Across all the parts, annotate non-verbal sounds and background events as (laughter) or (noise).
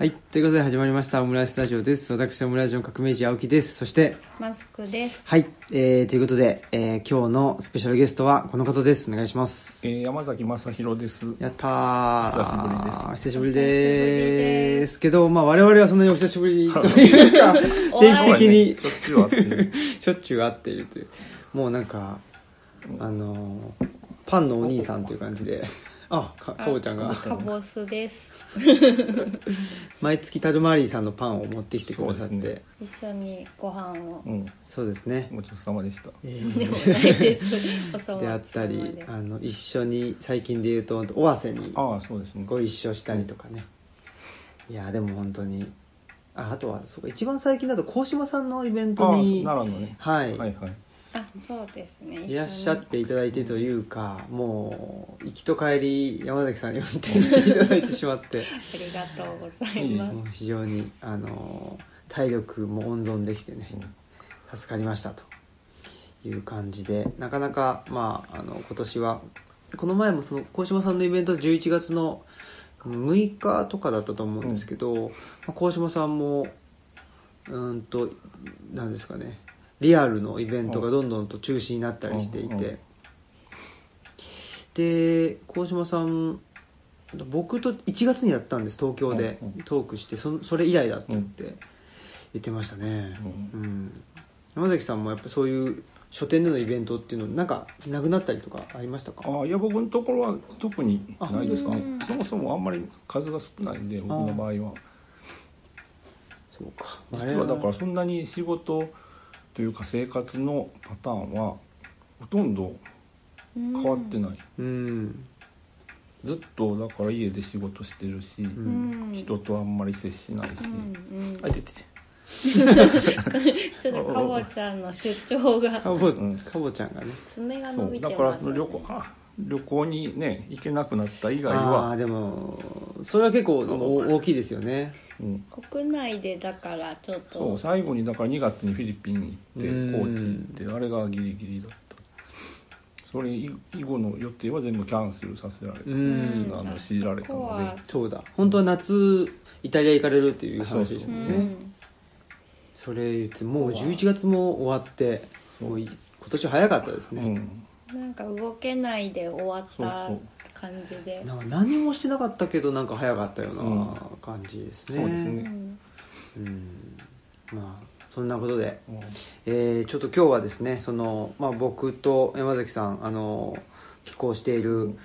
はい。ということで始まりました、オムライスタジオです。私、オムライスの革命児青木です。そして、マスクです。はい。えー、ということで、えー、今日のスペシャルゲストはこの方です。お願いします。えー、山崎正弘です。やったー。久しぶりです久しぶりです。けど、まあ我々はそんなにお久しぶりというか、(laughs) 定期的にしょっちゅう会ってる。(laughs) しょっちゅう会っているという。もうなんか、あのー、パンのお兄さんという感じで、あ、か、かぼちゃんが、カボスです。毎月タルマリーさんのパンを持ってきてくださって、ね一緒にご飯を。うん。そうですね。ごちそうさまでした。えーであったりあの一緒に最近で言うと尾鷲にああ、そうですね。ご一緒したりとかね、いやでも本当にああとはそうか一番最近だと鴻島さんのイベンああ、トに奈良のね。はい、はいはい。あ、そうですね。いらっしゃっていただいてというかもう行きと帰り山崎さんに運転していただいてしまってに。ありがとうございまもう非常にあの体力も温存できてね助かりましたという感じでなかなかまああの今年はこの前もその鴻島さんのイベント11月の6日とかだったと思うんですけど、まあ鴻島さんもうーんと何ですかねリアルのイベントがどんどんと中止になったりしていて、で鴻島さん僕と1月にやったんです東京でトークしてそそれ以来だって言って言ってましたね、ううん。山崎さんもやっぱそういう書店でのイベントっていうのなんかなくなったりとかありましたか？ああ、いや、僕のところは特にないですねあ。そもそもあんまり数が少ないんで、僕の場合は。そうか。実はだからそんなに仕事というか生活のパターンはほとんど変わってない。うんずっとだから家で仕事してるし、うん。人とあんまり接しないし。うんうん。あ、出てて。(laughs) ちょっとかぼちゃんの出張がかぼ,、んかぼちゃんがね爪がそう伸びてだからます、ね。旅行あ旅行にね行けなくなった以外ああは、ーでもそれは結構でも大きいですよねうん、国内でだからちょっそうと最後にだから2月にフィリピン行ってうん。高知行ってあれがギリギリだった。それ以後の予定は全部キャンセルさせられてうん。あの強いられたので。そうだ。本当は夏イタリア行かれるっていう話でしたうもんね。ん。それ言ってもう11月も終わってもうい今年早かったですうね、んなんか動けないで終わった。そうそう感じで。なんか何もしてなかったけどなんか早かったよううん。な感じですね、そうですね。うん。うんまあそんなことで、うん。えーちょっと今日はですねその、まあ、僕と山崎さんあの寄稿している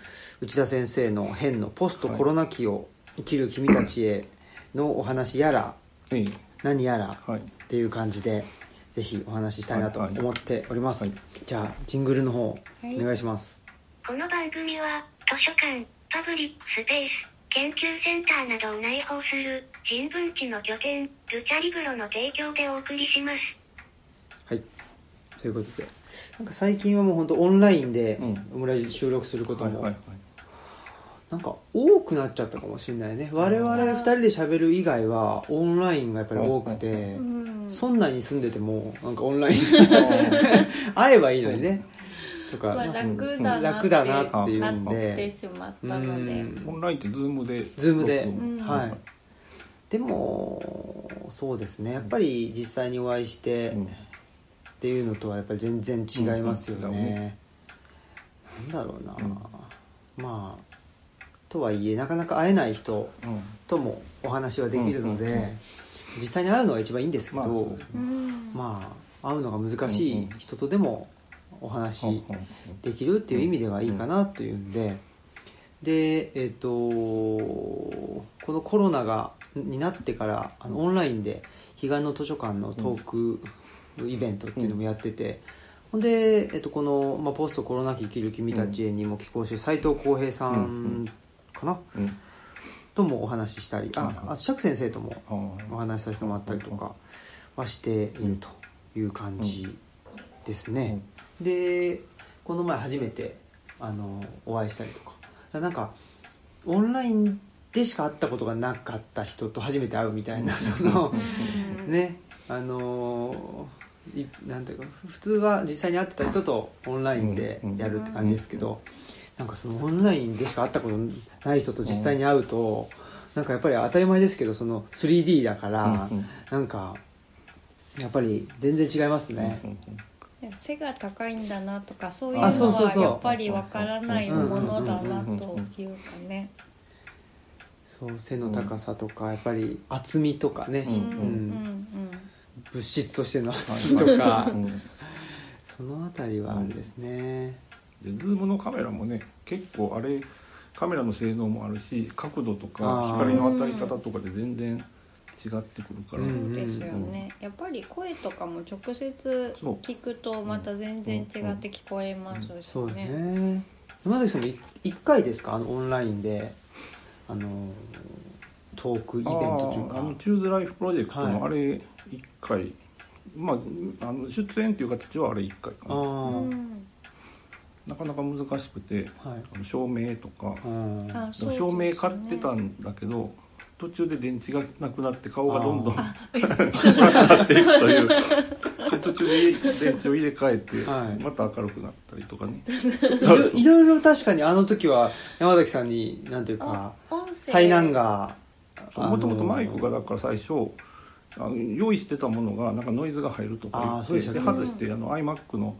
内田先生の「変のポストコロナ期を生きる君たちへ」のお話やらええ。何やらはい。っていう感じでぜひお話ししたいなとはい。はい。思っております、はい。じゃあジングルの方はい。お願いします、この番組は図書館、パブリックスペース、研究センターなどを内包する人文地の拠点、ルチャリブロの提供でお送りします。はい。ということでなんか最近はもう本当オンラインでうん。オムライス収録することもはいはいはい。なんか多くなっちゃったかもしれないね。我々2人で喋る以外はオンラインがやっぱり多くてうん。村内に住んでてもなんかオンライン。(laughs) 会えばいいのにねとか。まあ、まあ楽だなって楽だなっていうんなってでしまったので。うん。オンラインって Zoom で。 Zoom で。はい。でもそうですね。やっぱり実際にお会いしてうんっていうのとはやっぱり全然違いますようん。ね、なんだろうな、うん。まあとはいえなかなか会えない人うんともお話はできるので、うん。うん。うん。実際に会うのが一番いいんですけど、まあ会うのが難しい人とでもお話できるっていう意味ではいいかなというんで。でえっ、とこのコロナがになってからあのオンラインで彼岸の図書館のトークイベントっていうのもやってて、ほんで、えっと、この、まあ、ポストコロナ期生きる君たちへにも寄稿して斎藤浩平さんかな、うん。ともお話ししたり。ああ釈先生ともお話しさせてもらったりとかはしているという感じですね、でこの前初めてあのお会いしたりとか。なんかオンラインでしか会ったことがなかった人と初めて会うみたいなそのねあのいなんていうか普通は実際に会ってた人とオンラインでやるって感じですけど、なんかそのオンラインでしか会ったことない人と実際に会うと、なんかやっぱり当たり前ですけどその 3D だから、なんかやっぱり全然違いますね、背が高いんだなとかそういうのはやっぱりわからないものだなというかね。そう背の高さとかやっぱり厚みとかね、うんうん。うん物質としての厚みとか、(laughs) うん。そのあたりはあれですね、でズームのカメラもね結構あれカメラの性能もあるし角度とか光の当たり方とかで全然違ってくるから、ううんん。そうですよね。やっぱり声とかも直接聞くとまた全然違って聞こえますしね。ね。山崎さんもい一回ですか？あのオンラインであのトークイベントというか。あのチューズライフプロジェクトのはあれ1回、まああの出演っていう形はあれ1回かな。なかなか難しくてはい。あの照明とか。うん照明ね買ってたんだけど途中で電池がなくなって顔がどんどんあなくなっていくという。で途中で電池を入れ替えて、はい。また明るくなったりとかね。いろいろ確かにあの時は山崎さんになんていうか災難がもともとマイクがだから最初あの用意してたものがなんかノイズが入るとか言ってね。で外してあの iMac の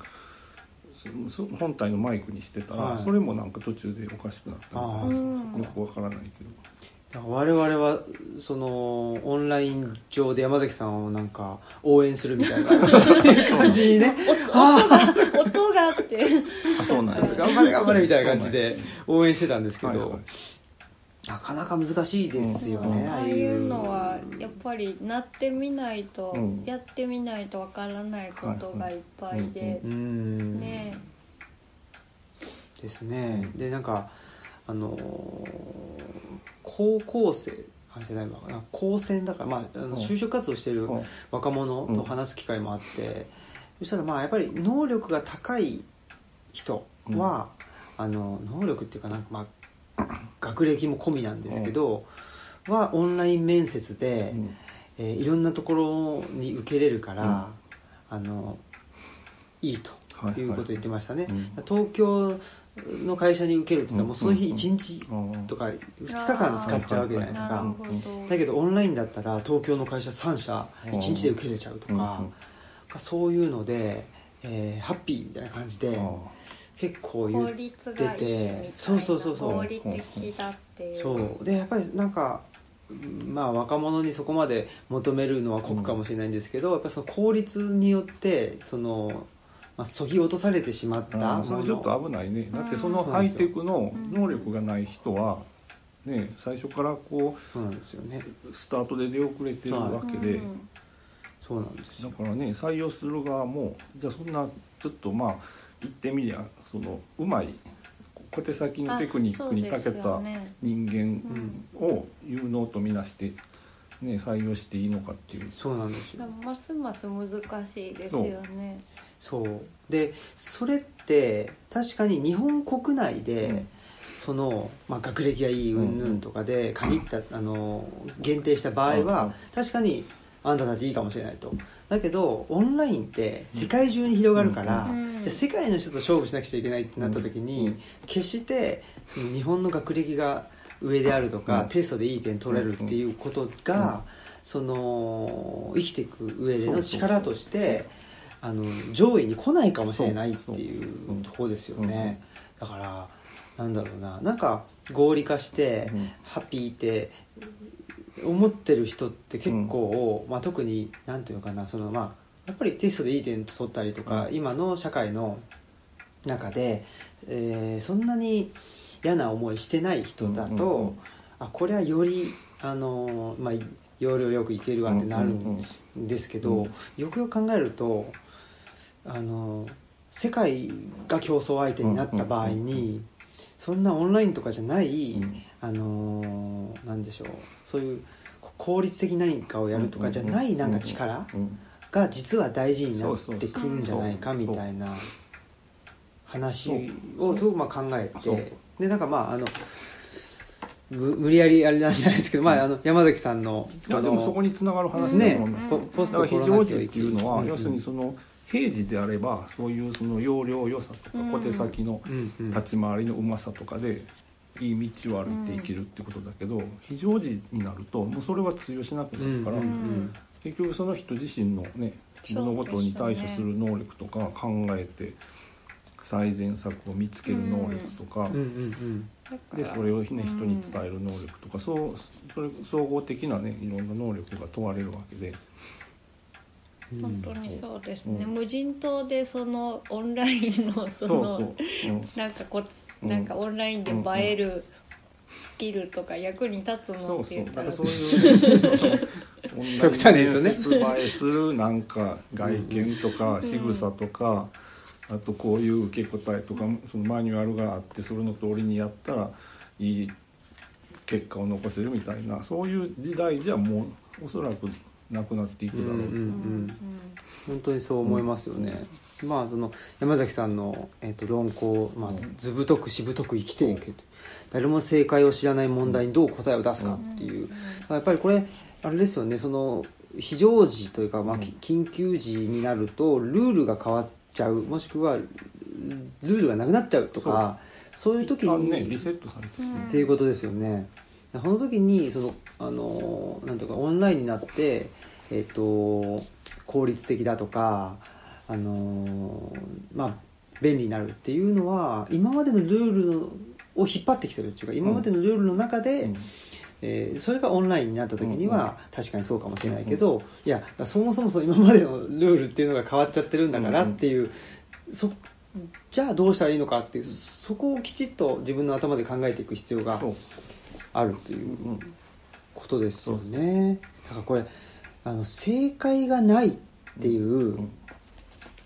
そ本体のマイクにしてたら、はい。それもなんか途中でおかしくなったみたいな。よくわからないけど我々はそのオンライン上で山崎さんをなんか応援するみたいな。(laughs) そういう感じにね。音が音があって。あそうなんです頑張れ頑張れみたいな感じで応援してたんですけど、なかなか難しいですよね、うん。ああいう。のはやっぱりなってみないと、うん。やってみないとわからないことがいっぱいで。う、ん。ね。ですね。でなんかあのー高校生。あじゃな高専だから、まあ、あのうん。就職活動してるうん。若者と話す機会もあって、そしたらまあやっぱり能力が高い人は、あの能力っていうかなんかまあ学歴も込みなんですけど、はオンライン面接で、うん。えーいろんなところに受けれるから、あのいいとはいい。うことを言ってましたね、うん。東京の会社に受けるって言ったらもうその日うん。1日うん。とか2日間使っちゃうわけじゃないですか。だけどオンラインだったら東京の会社3社1日で受けれちゃうとか、そういうので、えーハッピーみたいな感じであ結構言効っ率がいいみたいなそうそうそうそう。合理的だっていう。そう。でやっぱりなんかまあ若者にそこまで求めるのは酷かもしれないんですけど、やっぱその効率によってその、まあ、そぎ落とされてしまったそれちょっと危ないね。だってそのうんハイテクの能力がない人はね最初からこそうなんですよね。うスタートで出遅れてるわけで、うん。そうなんですよ。だからね採用する側もじゃあそんなちょっとまあ言ってみりゃそのうまい小手先のテクニックに長けた人間を有能とみなして、ね、採用していいのかっていう。そうなんですよ。ますます難しいですよねそう。でそれって確かに日本国内で、うん。その、まあ、学歴がいい云々とかで限った、あの限定した場合は、うん確かにあんたたちいいかもしれないと。だけどオンラインって世界中に広がるから、うんじゃあ世界の人と勝負しなくちゃいけないってなった時に、うん決してその日本の学歴が上であるとか、うんテストでいい点取れるっていうことが、その生きていく上での力としてあの上位に来ないかもしれないっていそうところですよね、だからなんだろうな。なんか合理化して、うん。ハッピーって思ってる人って結構、まあ、特になんていうのかな。そのまあやっぱりテストでいい点取ったりとか、今の社会の中で、えーそんなに嫌な思いしてない人だと、うんうんうん。あこれはよりあの、まあ、要領よくいけるわってなるうんうんんですけど、うん。よくよく考えるとあの世界が競争相手になった場合に、そんなオンラインとかじゃない、うん。あのなんでしょうそういうこ効率的何かをやるとかじゃないなんか力うん。が実は大事になってくるんじゃないかみたいな話をすごくまあ考えてでなんかまああのむ無理やりあれなんじゃないですけど、まあ、あの山崎さんのいやでもそこにつながる話だとね思います、ポポストコロナ常時っていうのは、うんうん。要するにその平時であればそういうその容量良さとかうん。小手先の立ち回りのうまさとかでいい道を歩いていけるってことだけど、非常時になるともうそれは通用しなくなるから、うん結局その人自身のね物事に対処する能力とか考えて最善策を見つける能力とか、でそれを、ね、人に伝える能力とか、そうそれ総合的なねいろんな能力が問われるわけで。うん。本当にそうですね、うん。無人島でそのオンラインのそのなんかこうん。なんかオンラインで映えるスキルとか役に立つのそうそう。って言っただかららそういうオンライ極端に言うとンね映えするなんか外見とか仕草とか、あとこういう受け答えとかそのマニュアルがあってそれの通りにやったらいい結果を残せるみたいなそういう時代じゃもうおそらくなくなっていくだろう、うんうんうん。本当にそう思いますよね、まあその山崎さんの、えー、と論考、まあ、ずぶとくしぶとく生きていけと。誰も正解を知らない問題にどう答えを出すかっていう、やっぱりこれあれですよね。その非常時というか、まあ、うん。緊急時になるとルールが変わっちゃう。もしくはルールがなくなっちゃうとかそう。いう時に、ねリセットされてっていうことですよね。その時にそのあのなんとかオンラインになってえっ、と効率的だとかあのまあ便利になるっていうのは今までのルールのを引っ張ってきてるっていうか今までのルールの中で、うん。えーそれがオンラインになった時には確かにそうかもしれないけど、いやそもそもその今までのルールっていうのが変わっちゃってるんだからっていう、そじゃあどうしたらいいのかっていうそこをきちっと自分の頭で考えていく必要があるといううんことですよね。だからこれあの正解がないっていう、うん。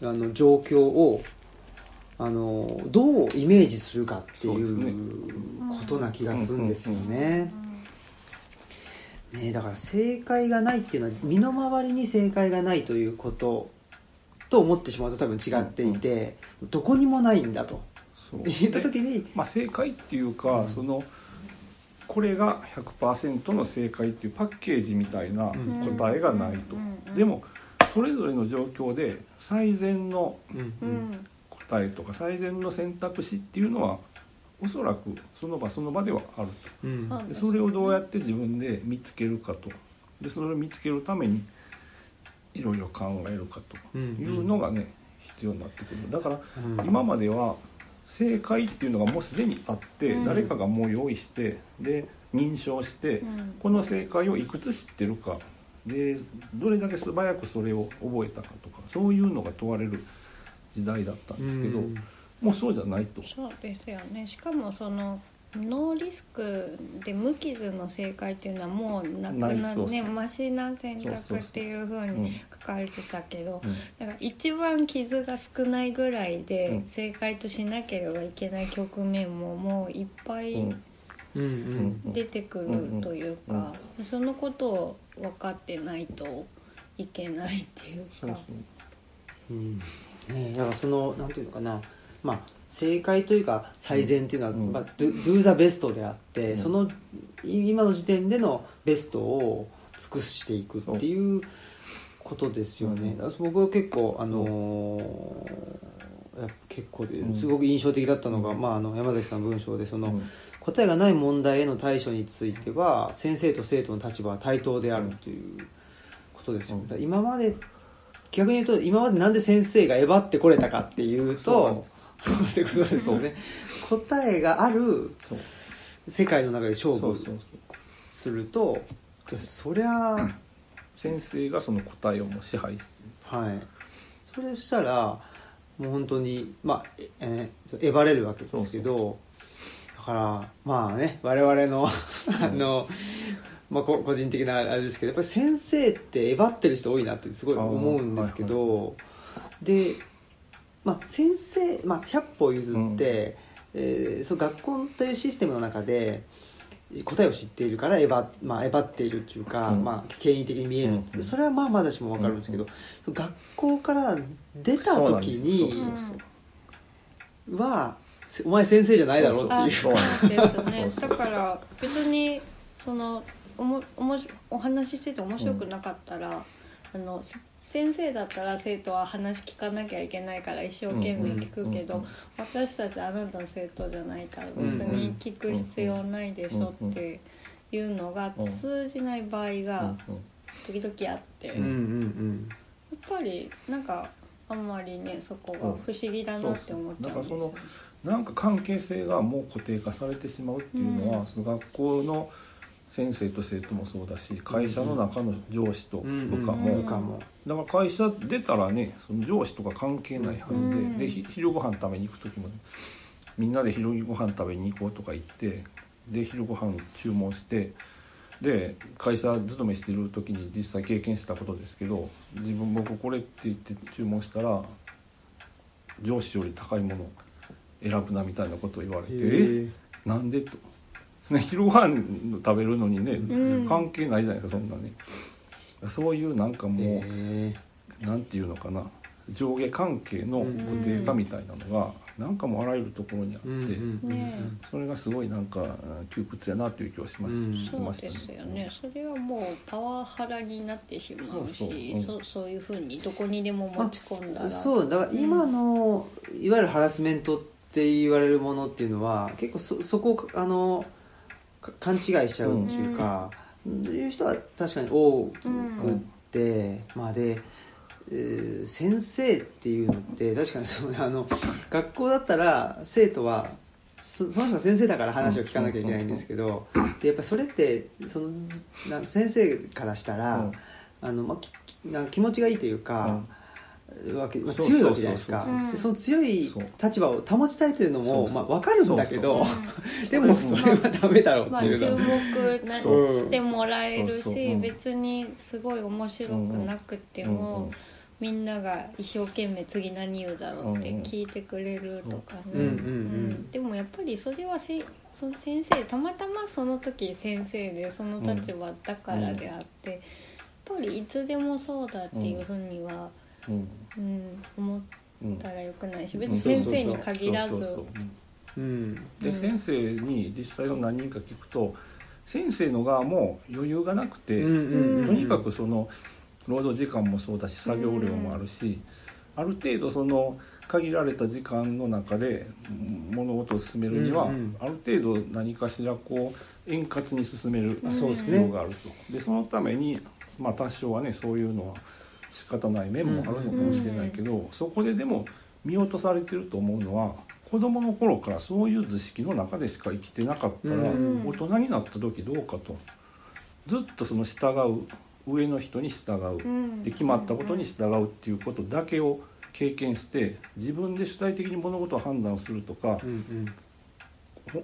あの状況をあのどうイメージするかっていそうことな気がするんですよね。ねだから正解がないっていうのは身の回りに正解がないということと思ってしまうと多分違っていて、どこにもないんだと。言った時にまあ、正解っていうか、そのこれが100%の正解っていうパッケージみたいな答えがないと、うんでもそれぞれの状況で最善の答えとか最善の選択肢っていうのはおそらくその場その場ではあるうん。でそれをどうやって自分で見つけるかと。でそれを見つけるためにいろいろ考えるかというのがね必要になってくる。だからうん。今までは正解っていうのがもうすでにあって、うん。誰かがもう用意してで認証して、うん。この正解をいくつ知ってるか。でどれだけ素早くそれを覚えたかとかそういうのが問われる時代だったんですけど、うん。もうそうじゃないと。そうですよね。しかもそのノーリスクで無傷の正解っていうのはもうなくなないそうそうねマシな選択っていうふううん。に書かれてたけど、うん。だから一番傷が少ないぐらいでうん正解としなければいけない局面ももういっぱい出てくるというか、そのことを分かってないといけないっていうか。うん。ね、だからそのなんていうのかな、まあ、正解というか最善っていうのは、うん。まあ、do, do the best であって、うん。そのい今の時点でのベストを尽くしていくっていうことですよね、僕は結構あのー結構すごく印象的だったのが、まあ、あの山崎さんの文章でその、うん。答えがない問題への対処については先生と生徒の立場は対等であるということですよ。ね、今まで逆に言うと今までなんで先生がえばってこれたかっていうと (laughs) ってことですよね。答えがある世界の中で勝負するとそりゃ (clears throat) 先生がその答えをもう支配してはい。それしたらもう本当にまあええーえばれるわけですけどだからまあね我々のあの、まあ、こ個人的なあれですけどやっぱり先生ってえばってる人多いなってすごい思うんですけど、で、まあ、先生、まあ、100歩譲って、えーその学校というシステムの中で答えを知っているからえば,、まあ、えばっているっていうか、うん。まあ、権威的に見えるう。んそれはまあまだしも分かるんですけど、学校から出た時にはせお前先生じゃないだろうってあいう。そうですねそうそうだから別にそのおもおもしお話ししてて面白くなかったら、あのせ先生だったら生徒は話聞かなきゃいけないから一生懸命聞くけど、私たちあなたの生徒じゃないから別に聞く必要ないでしょっていうのが通じない場合が時々あって、やっぱりなんかあんまりねそこが不思議だなって思っちゃうんですよ、なんか関係性がもう固定化されてしまうっていうのは、うん。その学校の先生と生徒もそうだし会社の中の上司とうん部下も、部下も。だから会社出たらねその上司とか関係ないはずで,、うん。でひ昼ご飯食べに行く時も、ね、みんなで昼ご飯食べに行こうとか言ってで昼ご飯注文してで会社勤めしてる時に実際経験したことですけど自分僕これって言って注文したら上司より高いものを選ぶなみたいなことを言われてへえ？なんで？と、ね、昼ご飯食べるのにね、うん。関係ないじゃないですかそんなねそういうなんかもう、え。なんていうのかな上下関係の固定化みたいなのが、なんかもうあらゆるところにあって、うんうんそれがすごいなんかうん窮屈やなという気はしまし,、うん。してそうですよね。それはもうパワハラになってしまうしそうそう。うん。そうそういうふうにどこにでも持ち込んだら。そうだから今のいわゆるハラスメントって言われるものっていうのは結構そそこをあのか勘違いしちゃうっていうか、いう人は確かに多くって、まあで、えー先生っていうのって確かにそうあの学校だったら生徒はそその人が先生だから話を聞かなきゃいけないんですけど、でやっぱそれってそのな先生からしたら、うん。あのまあ、ききなんか気持ちがいいというか、わけまあ、強いわけじゃないですか。そうそうそうでその強い立場を保ちたいというのもまあ、分かるんだけどそう (laughs) でもそれはダメだろうっていうまあ注の目なそうしてもらえるしう。ん別にすごい面白くなくてうんうんもみんなが一生懸命次何言うだろうって聞いてくれるとかね。でもやっぱりそれはせその先生たまたまその時先生でその立場だからであってやっぱりいつでもそうだっていうふうには、うん。うん、思っうんたらよくないしうん。別に先生に限らず。そうそうそう。うん。うんで、うん。先生に実際の何人か聞くと先生の側も余裕がなくて、うんうんうん。とにかくその労働時間もそうだし作業量もあるし、ある程度その限られた時間の中でうん物事を進めるには、うんうん。ある程度何かしらこう円滑に進めるあそうです必ね要があると。でそのために、まあ、多少はねそういうのは仕方ない面もあるのかもしれないけど、そこででも見落とされてると思うのは子供の頃からそういう図式の中でしか生きてなかったら、うん大人になった時どうかと。ずっとその従う上の人に従う、ん。で決まったことに従うっていうことだけを経験して自分で主体的に物事を判断するとかう、ん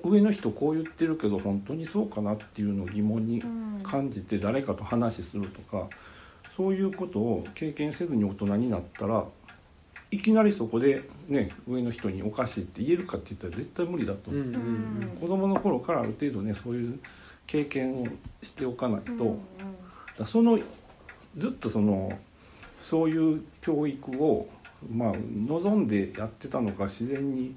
上の人こう言ってるけど本当にそうかなっていうのを疑問にうん。感じて誰かと話するとかそういうことを経験せずに大人になったらいきなりそこでね上の人におかしいって言えるかって言ったら絶対無理だと思う、うんうんうん。子供の頃からある程度ねそういう経験をしておかないと、うんうん。だそのずっとそのそういう教育をまあ望んでやってたのか自然に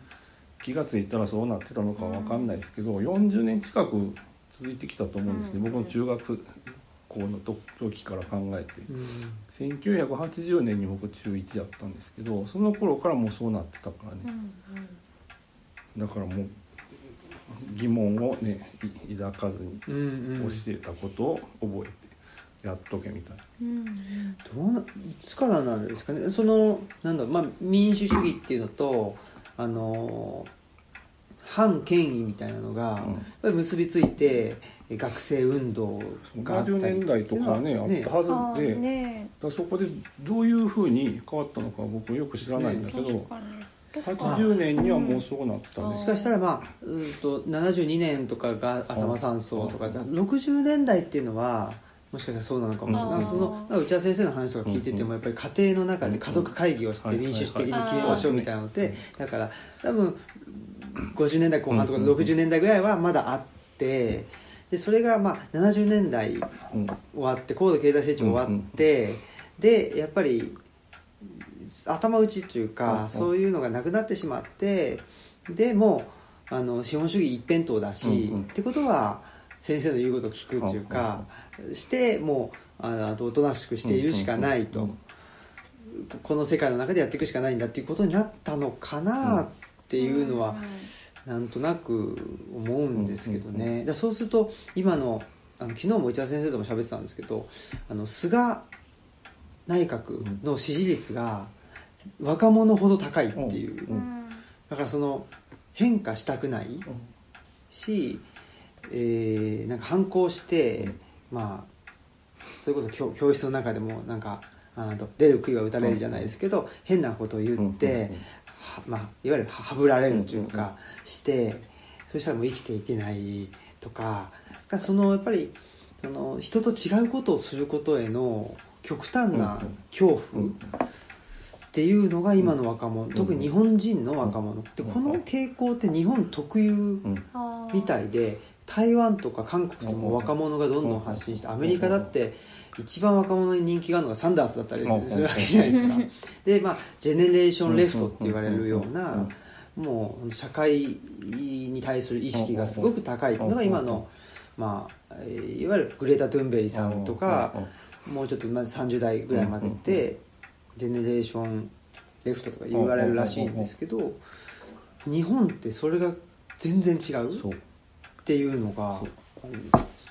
気が付いたらそうなってたのかわかんないですけど、40年近く続いてきたと思うんですね、うん。僕の中学校の時から考えて。うん。1980年に僕中1だったんですけどその頃からもうそうなってたからね、だからもう疑問をねい抱かずにうんうん。教えたことを覚えてやっとけみたいな。うんどうないつからなんですかね？そのなんだろう、まあ、民主主義っていうのとあの反権威みたいなのが、うん。やっぱり結びついて学生運動があったり70年代とかはね。あったはずあで、ーね。だそこでどういうふうに変わったのか僕よく知らないんだけど、80年にはもうそうなってたうんしかしたらまあうんと72年とかが浅間山荘とかで60年代っていうのはもしかしたらそうなのかも、うん。なんかその内田先生の話とか聞いててもやっぱり家庭の中で家族会議をしてうん。民主主的にはい決めましょうみたいなのでだから多分50年代後半とかうんうん60年代ぐらいはまだあってでそれがまあ70年代うん。終わって高度経済成長終わって、でやっぱり頭打ちというか、そういうのがなくなってしまってでもうあの資本主義一辺倒だし、ってことは先生の言うことを聞くというか、してもうあのあとおとなしくしているしかないと。うんこの世界の中でやっていくしかないんだっていうことになったのかなっていうのは、なんとなく思うんですけどね、だそうすると今のあの昨日も内田先生とも喋ってたんですけどあの菅内閣の支持率が若者ほど高いっていう、だからその変化したくないし、えーなんか反抗して、まあそれこそ教教室の中でもなんかあの出る杭は打たれるじゃないですけど、変なことを言って、まあ、いわゆるはぶられるというかして、そしたらもう生きていけないとかがそのやっぱりその人と違うことをすることへの極端な恐怖っていうのが今の若者、特に日本人の若者でこの傾向って日本特有うん。みたいで台湾とか韓国とかも若者がどんどん発信してアメリカだって一番若者に人気があるのがサンダースだったりするわけじゃないですか。(laughs) でまあ Generation Left って言われるようなもう社会に対する意識がすごく高いっていうのが今のまあえーいわゆるグレータ・トゥンベリさんとかもうちょっとまず30代ぐらいまでで Generation Left とか言われるらしいんですけど日本ってそれが全然違うっていうのが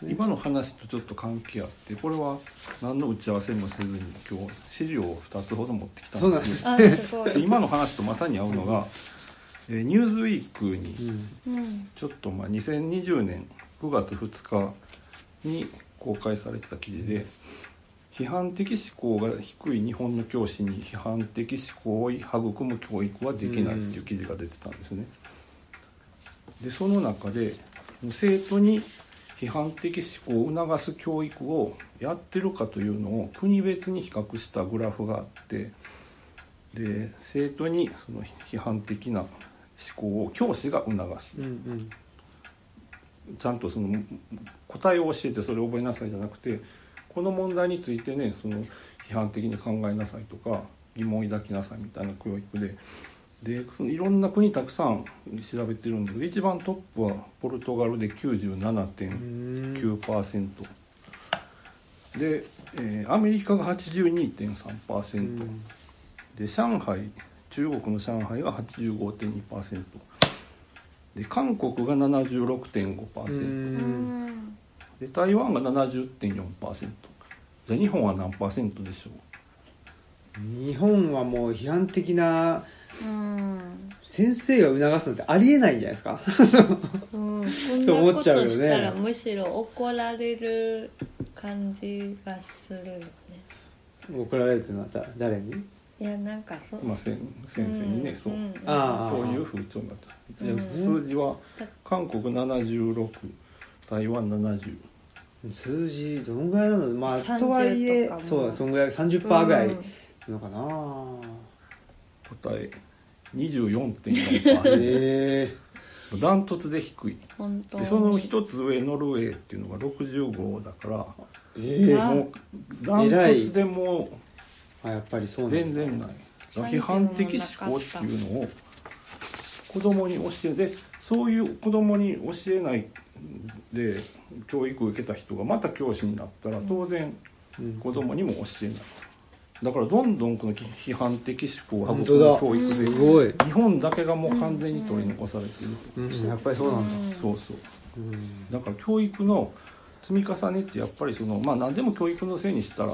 今の話とちょっと関係あってこれは何の打ち合わせもせずに今日資料を2つほど持ってきたんです。んで (laughs) 今の話とまさに合うのが「えーニューズウィークにちょっとまあ2020年9月2日に公開されてた記事で批判的思考が低い日本の教師に批判的思考を育む教育はできないっていう記事が出てたんですね。でその中で生徒に批判的思考を促す教育をやってるかというのを国別に比較したグラフがあってで生徒にその批判的な思考を教師が促す。うんうん。ちゃんとその答えを教えてそれを覚えなさいじゃなくてこの問題についてねその批判的に考えなさいとか疑問を抱きなさいみたいな教育ででいろんな国たくさん調べてるんだけど一番トップはポルトガルで97.9%で、えーアメリカが82.3%、うん。で上海中国の上海が85.2%で韓国が76.5%、うん。んで台湾が70.4%じゃあ日本は何パーセントでしょ日本はもう批判的なうん。先生が促すなんてありえないんじゃないですか？うん。(laughs) と思っちゃうよね。したらむしろ怒られる感じがするよね。怒られるっていうのはだ誰に？いやなんかそう。まあ、先先生にね、そう、んあそういう風潮になった。でうん。数字は韓国76台湾70数字どのぐらいなの？まあ30とはいえそうだそのぐらい30%ぐらい。うんのかな？答え24.4%え。ダントツで低い。本当に。でその一つ上ノルウェーっていうのが65だからー、え。ーあもうダントツでもあやっぱりそう全然ない。批判的思考っていうのを子供に教えでそういう子供に教えないで教育を受けた人がまた教師になったら当然うん子供にも教えないだからどんどんこの批判的思考を本育む当だ教育で、日本だけがもう完全に取り残されていると、うん、やっぱりそうなんだ、そうそう。うんだから教育の積み重ねってやっぱりそのまあ何でも教育のせいにしたら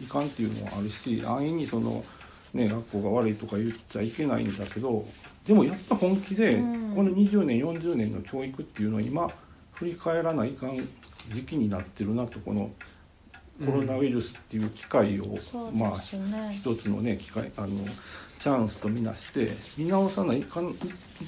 いかんっていうのはあるし安易にそのね学校が悪いとか言っちゃいけないんだけどでもやっぱ本気でこの20年40年の教育っていうのは今振り返らないかん時期になってるなとこのコロナウイルスっていう機会を、そうまあ一つのね機会あのチャンスとみなして見直さないかんい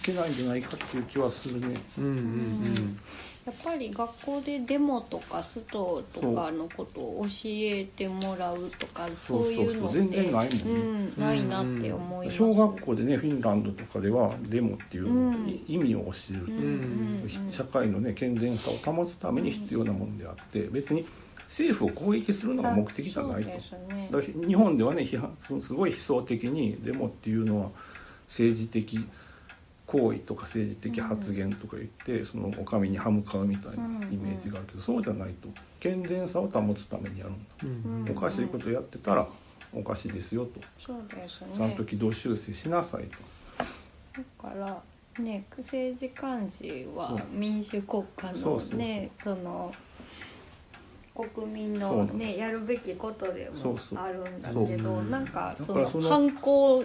けないんじゃないかっていう気はするね。うんうんやっぱり学校でデモとかストとかのことを教えてもらうとかそうそういうのってそうそう全然ないもんね。うん、ないなって思います、小学校でねフィンランドとかではデモっていうのをうん。い意味を教えると、うんうんうん。社会のね健全さを保つために必要なものであって別に政府を攻撃するのが目的じゃないと。ね。だから日本ではね批判そのすごい悲壮的にデモっていうのは政治的行為とか政治的発言とか言って、そのお上に歯向かうみたいなイメージがあるけど、そうじゃないと。健全さを保つためにやるんだ、うん。うんおかしいことやってたらおかしいですよと。そうですちゃんねと軌道修正しなさいと。だからね政治監視は民主国家のそうそうそう。ねその国民のねやるべきことでもあるんだけどなんかその反抗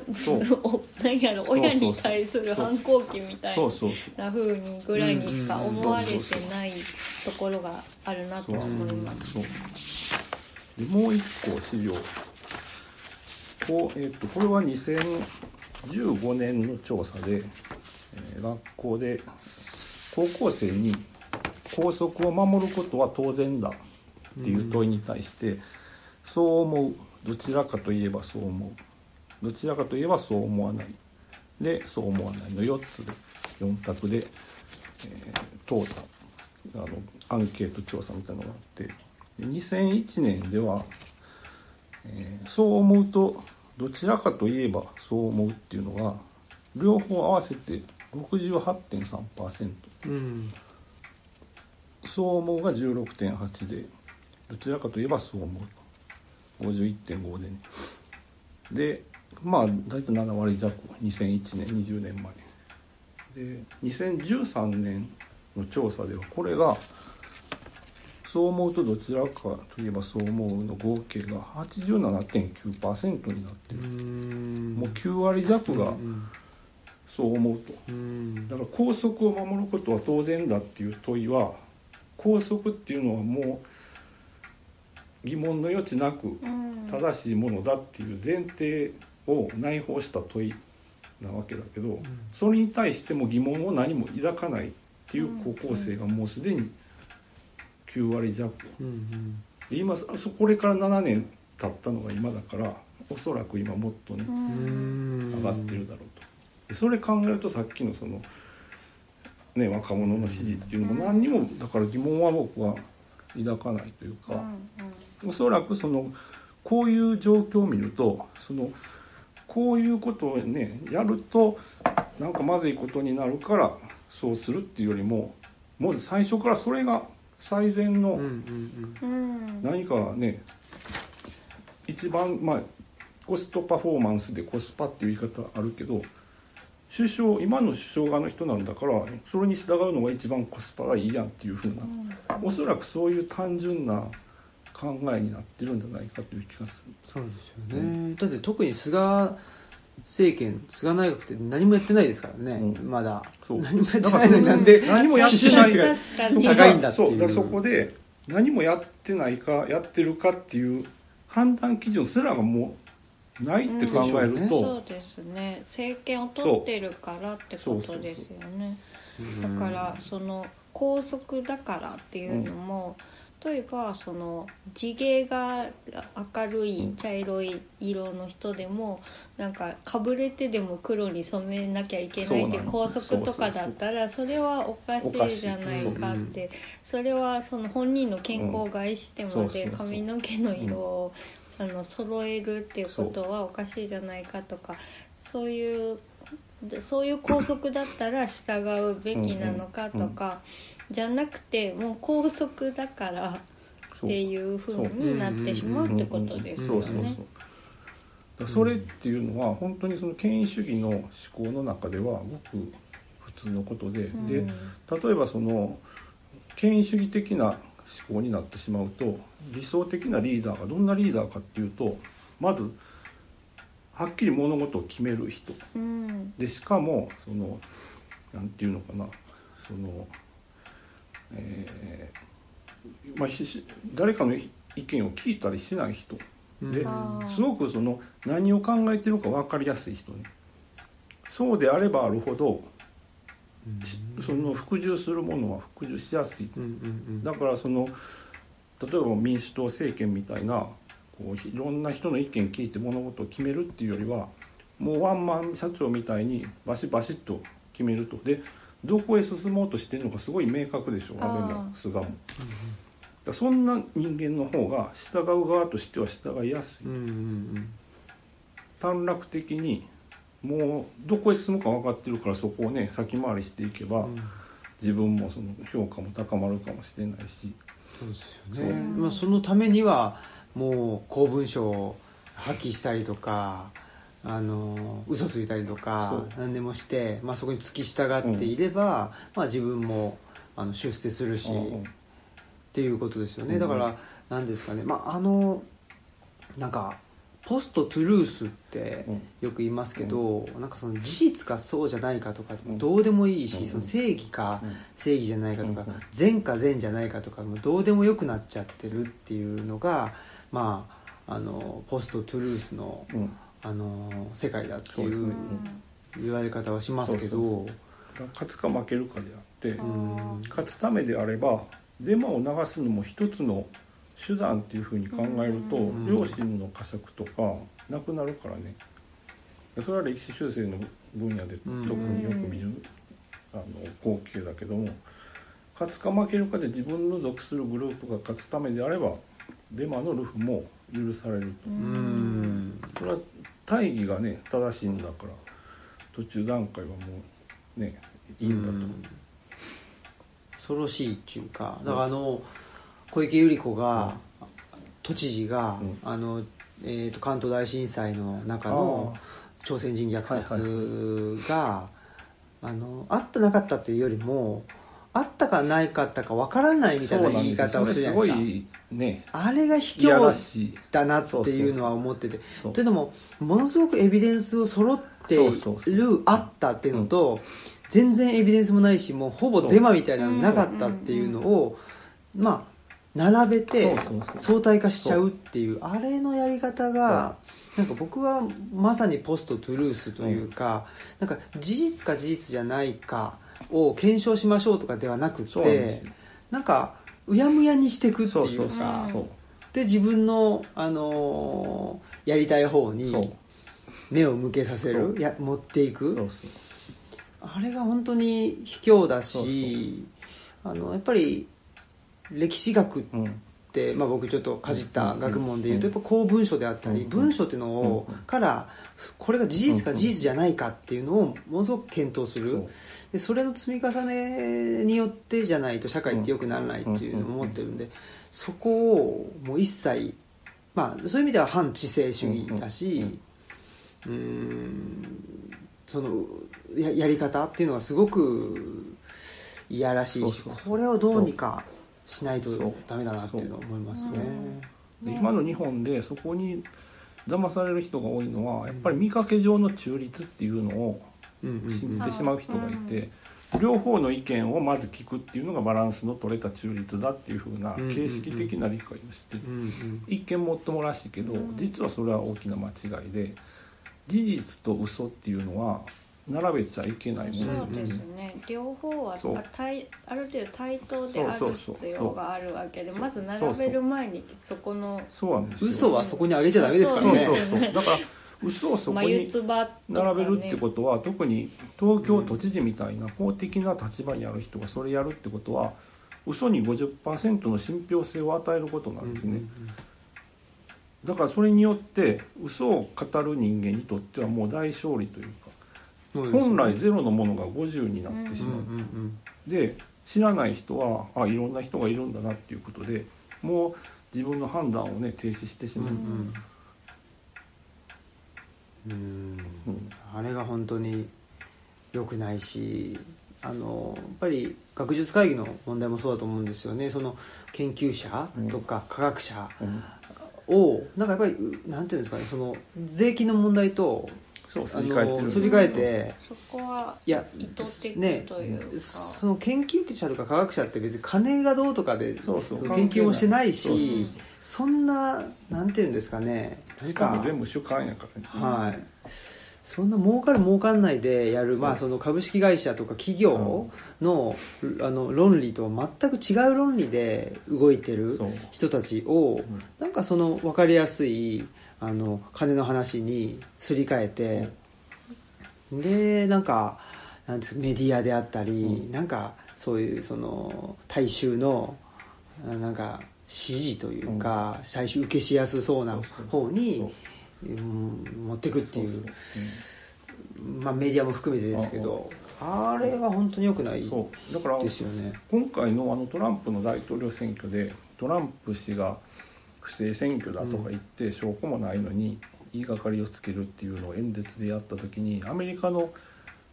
何 (laughs) やろ親に対する反抗期みたいそうそうにぐらいにしか思われてないところがあるなと思います。もう一個資料。こう、えっとこれは2015年の調査で、えー学校で高校生に校則を守ることは当然だっていう問いに対して、そう思う。どちらかといえばそう思う。どちらかといえばそう思わない。でそう思わないの4つで4択で、えー通ったあのアンケート調査みたいなのがあって。で2001年では、えーそう思うとどちらかといえばそう思うっていうのが両方合わせて68.3%うん。そう思うが16.8でどちらかといえばそう思う。と51.5でね。でまあ大体7割弱2001年20年前で2013年の調査ではこれがそう思うとどちらかといえばそう思うの合計が87.9%になってうる、ん。もう9割弱がうんそう思うと。うん。だから校則を守ることは当然だっていう問いは校則っていうのはもう疑問の余地なくうん。正しいものだっていう前提を内包した問いなわけだけどそれに対しても疑問を何も抱かないっていう高校生がもうすでに9割弱。今そこれから7年経ったのが今だからおそらく今もっとねうん。上がってるだろうと。でそれ考えるとさっきのその、ね、若者の支持っていうのも何にもだから疑問は僕は抱かないといううんかおそらくそのこういう状況を見るとそのこういうことをねやるとなんかまずいことになるからそうするっていうよりももう最初からそれが最善の、何かね一番まあコストパフォーマンスでコスパっていう言い方あるけど首相今の首相側の人なんだからそれに従うのが一番コスパがいいやんっていうふうなおそらくそういう単純な考えになってるんじゃないかという気がする。そうですよね、だって特に菅政権菅内閣って何もやってないですからね、うん。まだ。そう。何もやってないのになんで何もやってない。が高いんだっていう。そう。だからそこで何もやってないかやってるかっていう判断基準すらがもうないって考えると、そうですね。政権を取ってるからってことですよね。だからその高速だからっていうのも、例えばその地毛が明るい茶色い色の人でもなんかかぶれてでも黒に染めなきゃいけないっていうそう高なんです速とかだったらそれはおかしいじゃないかって。それはその本人の健康を害してまで髪の毛の色をあの揃えるっていうことはおかしいじゃないかとかそういうそういう校則だったら従うべきなのかとか、じゃなくてもう校則だからっていうふうになってしまうってことですよね。それっていうのは本当にその権威主義の思考の中ではごく普通のことで、でうん。例えばその権威主義的な思考になってしまうと理想的なリーダーがどんなリーダーかっていうとまずはっきり物事を決める人。うん。でしかもそのなんていうのかな。そのえーまあ誰かの意見を聞いたりしない人ですごくその何を考えてるか分かりやすい人ね。そうであればあるほどしその服従するものは服従しやすいだからその例えば民主党政権みたいなこういろんな人の意見聞いて物事を決めるっていうよりはもうワンマン社長みたいにバシバシッと決めると。でどこへ進もうとしてるのかすごい明確でしょ安倍も菅も。だからそんな人間の方が従う側としては従いやすい。うんうんうん。短絡的にもうどこへ進むか分かってるからそこをね先回りしていけば、うん。自分もその評価も高まるかもしれないし。そうですよね。そう。まあ、そのためにはもう公文書を破棄したりとかあの嘘ついたりとか何でもして、まあ、そこに付き従っていれば、まあ、自分もあの出世するし、うんうん。っていうことですよね、うんだから何ですかね。まああのなんかポストトゥルースってうん。よく言いますけど、なんかその事実かそうじゃないかとかうん。どうでもいいし、うんその正義かうん。正義じゃないかとかうん。善か善じゃないかとかもうどうでもよくなっちゃってるっていうのがまああのポストトゥルースのうんあの世界だっていう言われ方はしますけどそう勝つか負けるかであってうん。勝つためであればデマを流すのも一つの手段っていうふうに考えるとうん。良心の呵責とかなくなるからね。それは歴史修正の分野でうん。特によく見るあの光景だけども勝つか負けるかで自分の属するグループが勝つためであればデマのルフも許されると。う。ん。それは大義がね正しいんだから途中段階はもうねいいんだと、うん。恐ろしいっていうかだからあの小池百合子が、都知事が、うん。あのえー、と関東大震災の中の朝鮮人虐殺が、あのあったなかったというよりもあったかないかったかわからないみたいな言い方をするじゃないですか。それすね。あれが卑怯だなっていうのは思ってて。というのもものすごくエビデンスを揃っているあったっていうのと、全然エビデンスもないしもうほぼデマみたいなのなかったっていうのを、まあ並べて相対化しちゃうっていうあれのやり方がなんか僕はまさにポストトゥルースというか、なんか事実か事実じゃないかを検証しましょうとかではなくてよなんかうやむやにしていくっていうかそうそうそうで自分の、あのーやりたい方に目を向けさせるや持っていく。そうそう。あれが本当に卑怯だそうしあのやっぱり歴史学っうんて、まあ、僕ちょっとかじった学問でいうとうんやっぱ公文書であったりうん文書っていうのをうんからこれが事実か事実じゃないかっていうのをものすごく検討する。でそれの積み重ねによってじゃないと社会って良くならないっていうのを思ってるんでそこをもう一切まあそういう意味では反知性主義だしうーんそのややり方っていうのはすごくいやらしいしこれをどうにかしないとダメだなっていうのは思いますね。で今の日本でそこに騙される人が多いのはやっぱり見かけ上の中立っていうのを信じてしまう人がいて、両方の意見をまず聞くっていうのがバランスの取れた中立だっていうふうな形式的な理解をして一見もっともらしいけど実はそれは大きな間違いで事実と嘘っていうのは並べちゃいけないものそうですね。両方はそう。あ対ある程度対等である必要があるわけでそうまず並べる前にそこのそうなんですよ嘘はそこにあげちゃダメですからね。そうそうそうだから嘘をそこ眉に並べるってことは特に東京都知事みたいな公的な立場にある人がそれやるってことは嘘に50%の信憑性を与えることなんですね、だからそれによって嘘を語る人間にとってはもう大勝利という本来ゼロのものが50になってしまう、んで知らない人はあいろんな人がいるんだなっていうことでもう自分の判断をね停止してしまう、うんうん。あれが本当に良くないしあのやっぱり学術会議の問題もそうだと思うんですよね。その研究者とか科学者うん。をなんかやっぱりうなんていうんですかねその税金の問題とそうすあり替えてるのすり替えて。そこはいや意図的ねというか、その研究者とか科学者って別に金がどうとかでそうそう。研究もしてないしそうそうそう。そんななんていうんですかね。しかも全部主観やからね。はい、そんな儲かる儲かんないでやる、まあ、その株式会社とか企業の,、あの論理とは全く違う論理で動いてる人たちを、なんかその分かりやすいあの金の話にすり替えて、でなんかなんですかメディアであったり、なんかそういうその大衆のあなんか支持というか、最終受けしやすそうな方に。そうう。ん持ってくっていうそうまあ、メディアも含めてですけどあれは本当に良くないそう。だからですよね今回のあのトランプの大統領選挙でトランプ氏が不正選挙だとか言って証拠もないのに言いがかりをつけるっていうのを演説でやった時にアメリカの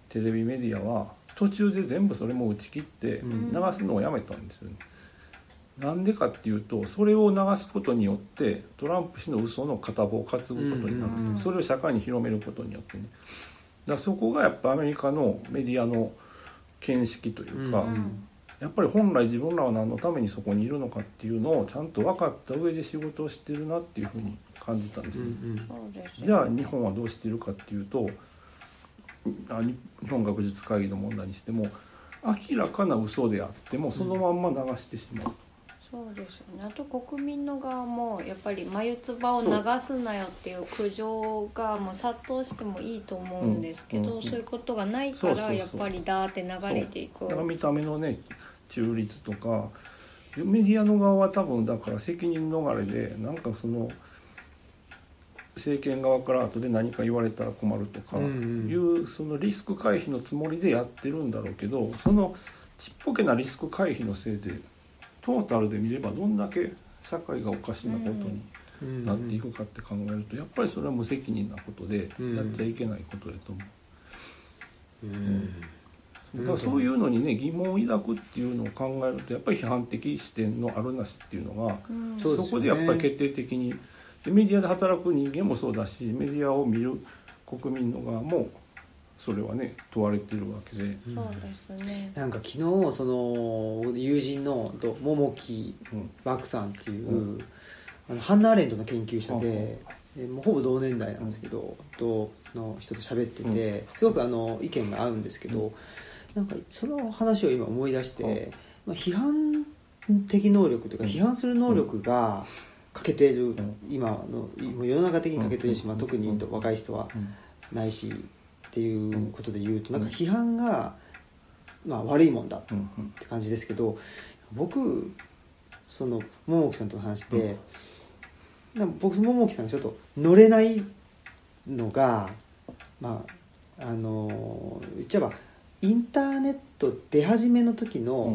テレビメディアは途中で全部それも打ち切ってうん流すのをやめたんですよね。なんでかっていうとそれを流すことによってトランプ氏の嘘の片棒を担ぐことになる、うんうんそれを社会に広めることによってねだそこがやっぱアメリカのメディアの見識というか、うんうんやっぱり本来自分らは何のためにそこにいるのかっていうのをちゃんと分かった上で仕事をしてるなっていうふうに感じたんですよ、うんじゃあ日本はどうしてるかっていうとあ日本学術会議の問題にしても明らかな嘘であってもそのまんま流してしまうと、そうですよね。あと国民の側もやっぱり眉唾を流すなよっていう苦情がもう殺到してもいいと思うんですけど、うんそういうことがないからやっぱりダーって流れていく。だから見た目のね中立とかメディアの側は多分だから責任逃れでなんかその政権側から後で何か言われたら困るとかいうそのリスク回避のつもりでやってるんだろうけどそのちっぽけなリスク回避のせいでトータルで見ればどんだけ社会がおかしなことにうん。なっていくかって考えるとやっぱりそれは無責任なことでうん。やっちゃいけないことだと思う。うんだからそういうのにね疑問を抱くっていうのを考えるとやっぱり批判的視点のあるなしっていうのがうん。そこでやっぱり決定的にでメディアで働く人間もそうだしメディアを見る国民の側もそれはね問われてるわけで、そうですね。なんか昨日その友人のと桃木うん漠さんっていう、うん。あのハンナ・アーレントの研究者うん。で、えもうほぼ同年代なんですけど、との人と喋ってて、すごくあの意見が合うんですけど、なんかその話を今思い出して、まあ、批判的能力というかうん。批判する能力が欠けてる、ん。今の世の中的に欠けてるし、うん。まあ、特に若い人はうん。ないしっていうことで言うとなんか批判が、まあ、悪いもんだって感じですけど僕その桃木さんとの話で、なんか僕桃木さんがちょっと乗れないのがまああの言っちゃえばインターネット出始めの時の、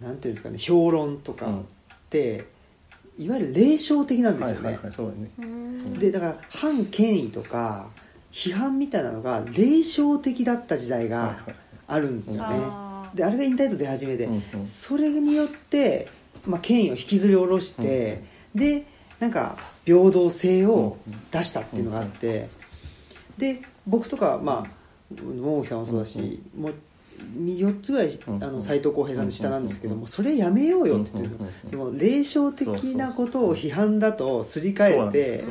うん。なんていうんですかね評論とかうん。って、いわゆる霊障的なんですよね。でだから反権威とか批判みたいなのが霊障的だった時代があるんですよね、であれがインターネット出始めで、うんうん。それによって、まあ、権威を引きずり下ろして、でなんか平等性を出したっていうのがあって、で僕とかまあ桃木さんもそうだし、もう4つぐらいうんあの斎藤浩平さんの下なんですけどうんもそれやめようよって言ってる。んですよその霊障的なことを批判だとすり替えて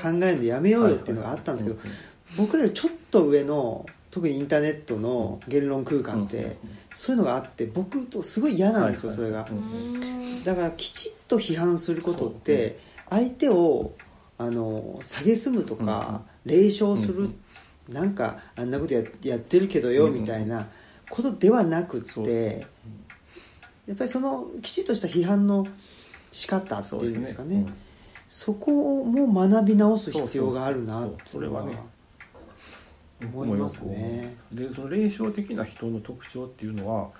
考えるのやめようよっていうのがあったんですけど僕らよりちょっと上の特にインターネットの言論空間ってそういうのがあって僕とすごい嫌なんですよそれが。だからきちっと批判することって相手をあの蔑むとか冷笑するなんかあんなことややってるけどようん。みたいなことではなくてやっぱりそのきちっとした批判の仕方っていうんですかね。そこをも学び直す必要があるなそれはね思いますね。でその霊障的な人の特徴っていうのは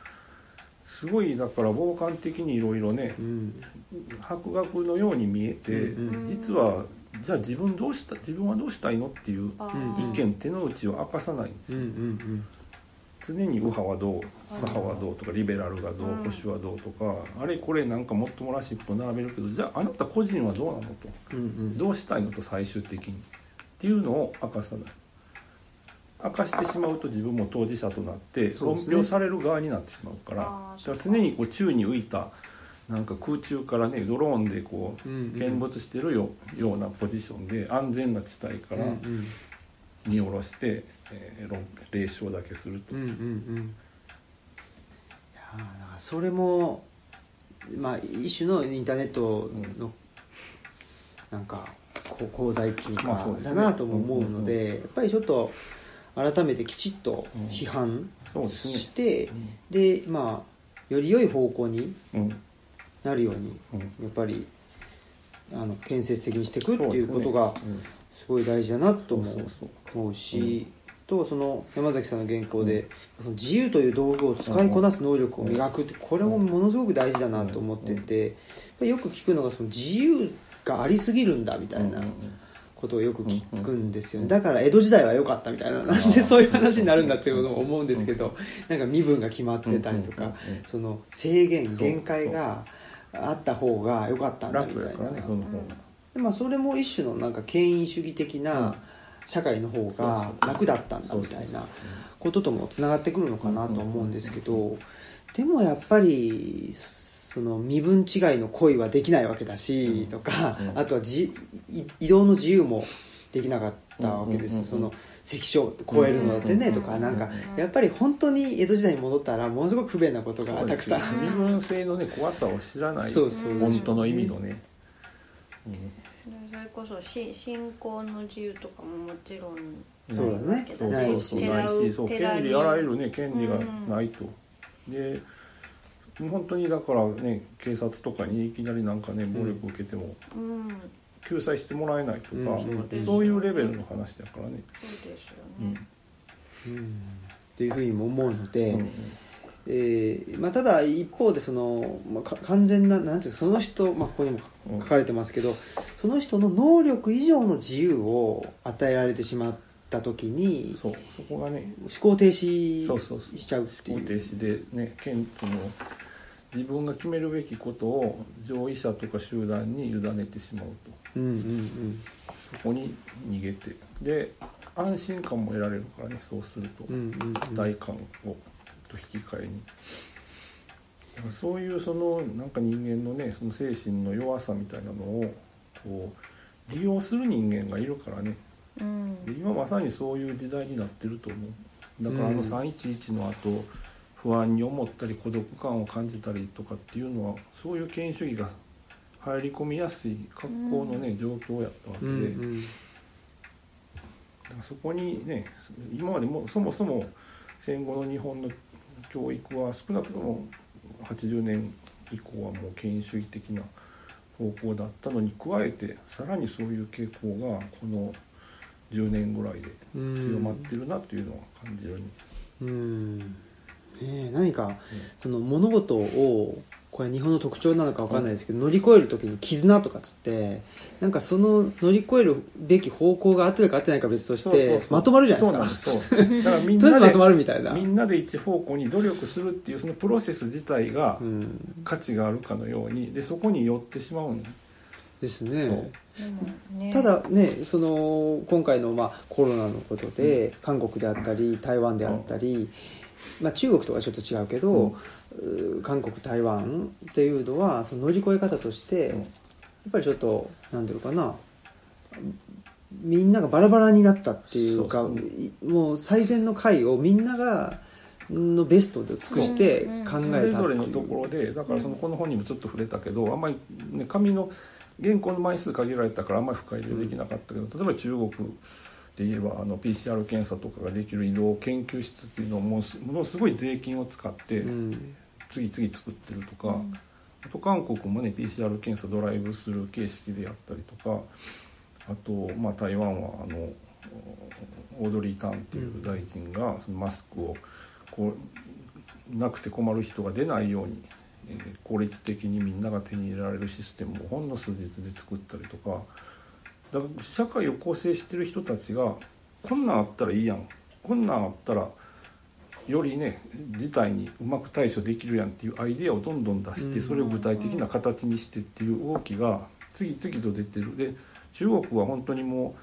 すごいだから傍観的にいろいろねうん。博学のように見えて、うん。実はじゃあ自分どうした自分はどうしたいのっていう意見手の内を明かさないんですうんうよ、ん。常に右派はどう左派はどうとかリベラルがどううん。保守はどうとかあれこれなんかもっともらしっぽ並べるけどじゃああなた個人はどうなのと。うんうん。どうしたいのと最終的にっていうのを明かさない。明かしてしまうと自分も当事者となって論評される側になってしまうから。だから常にこう宙に浮いたなんか空中からねドローンでこう見物してるよようなポジションで安全な地帯から見下ろして、えー論霊障だけすると。うんうんうん。いやからそれもまあ一種のインターネットのなんか功罪中かまあそうですね。だなとも思うので、うんやっぱりちょっと改めてきちっと批判そうですね。して、でまあより良い方向にうんなるようにうん。やっぱりあの建設的にしていくっていうことがうん。すごい大事だなと思う。し、とその山崎さんの原稿で、その自由という道具を使いこなす能力を磨くってこれもものすごく大事だなと思ってて、よく聞くのがその自由がありすぎるんだみたいなこことをよく聞くんですよね。だから江戸時代は良かったみたいななんでそういう話になるんだっていうのを思うんですけどなんか身分が決まってたりとかその制限限界があった方が良かったんだみたいな、ね、その方まあそれも一種のなんか権威主義的な社会の方が楽だったんだみたいなことともつながってくるのかなと思うんですけどでもやっぱりその身分違いの恋はできないわけだし、とか、あとはじ移動の自由もできなかったわけですよ、その関所超えるのだってね、とかなんかやっぱり本当に江戸時代に戻ったらものすごく不便なことがたくさん。身分制のね怖さを知らないそうそう。本当の意味のね、うん、それこそし信仰の自由とかももちろんそうだね。そうそうそう。ないしそう権利あらゆるね権利がないと、で本当にだからね警察とかにいきなりなんかね暴力を受けても、救済してもらえないとか、うん、そういうレベルの話だからね。そうですよね、うん、っていうふうにも思うので、うん、えー、まあ、ただ一方でその、まあ、完全ななんていうその人、まあ、ここにも書かれてますけど、その人の能力以上の自由を与えられてしまった時にそうそこがね思考停止しちゃうっていう。思考停止でね県との自分が決めるべきことを上位者とか集団に委ねてしまうと、うんうんうん、そこに逃げて。で安心感も得られるからねそうすると、うんうんうん、大感をと引き換えに。そういうそのなんか人間のねその精神の弱さみたいなのをこう利用する人間がいるからね、うん、今まさにそういう時代になってると思う。だからあの311の後、うん不安に思ったり孤独感を感じたりとかっていうのはそういう権威主義が入り込みやすい格好のね、うん、状況やったわけで、うんうん、だからそこにね今までもそもそも戦後の日本の教育は少なくとも80年以降はもう権威主義的な方向だったのに加えてさらにそういう傾向がこの10年ぐらいで強まってるなというのは感じるに。うんね、何か、その物事をこれ日本の特徴なのか分かんないですけど、乗り越える時に絆とかっつってなんかその乗り越えるべき方向が合ってるか合ってないか別としてまとまるじゃないですか。だからみんなでまとまるみたいな。みんなで一方向に努力するっていうそのプロセス自体が価値があるかのようにでそこに寄ってしまうんですね。ね、ただねその今回のまあコロナのことで、韓国であったり台湾であったり、まあ、中国とはちょっと違うけど、うん、韓国台湾っていうのはその乗り越え方としてやっぱりちょっと何ていうのかなみんながバラバラになったっていうかもう最善の回をみんながのベストで尽くして考えたそれぞれのところでだからそのこの本にもちょっと触れたけどあんまり、ね、紙の原稿の枚数限られたからあんまり深入りできなかったけど例えば中国で言えばあの PCR 検査とかができる移動研究室っていうのをもものすごい税金を使って次々作ってるとか、うん、あと韓国もね PCR 検査ドライブする形式でやったりとかあと、まあ、台湾はあのオードリー・タンっていう大臣がそのマスクをこうなくて困る人が出ないように、えー、効率的にみんなが手に入れられるシステムをほんの数日で作ったりとか。だから社会を構成してる人たちがこんなんあったらいいやん。こんなんあったらよりね事態にうまく対処できるやんっていうアイデアをどんどん出してそれを具体的な形にしてっていう動きが次々と出てる。で中国は本当にも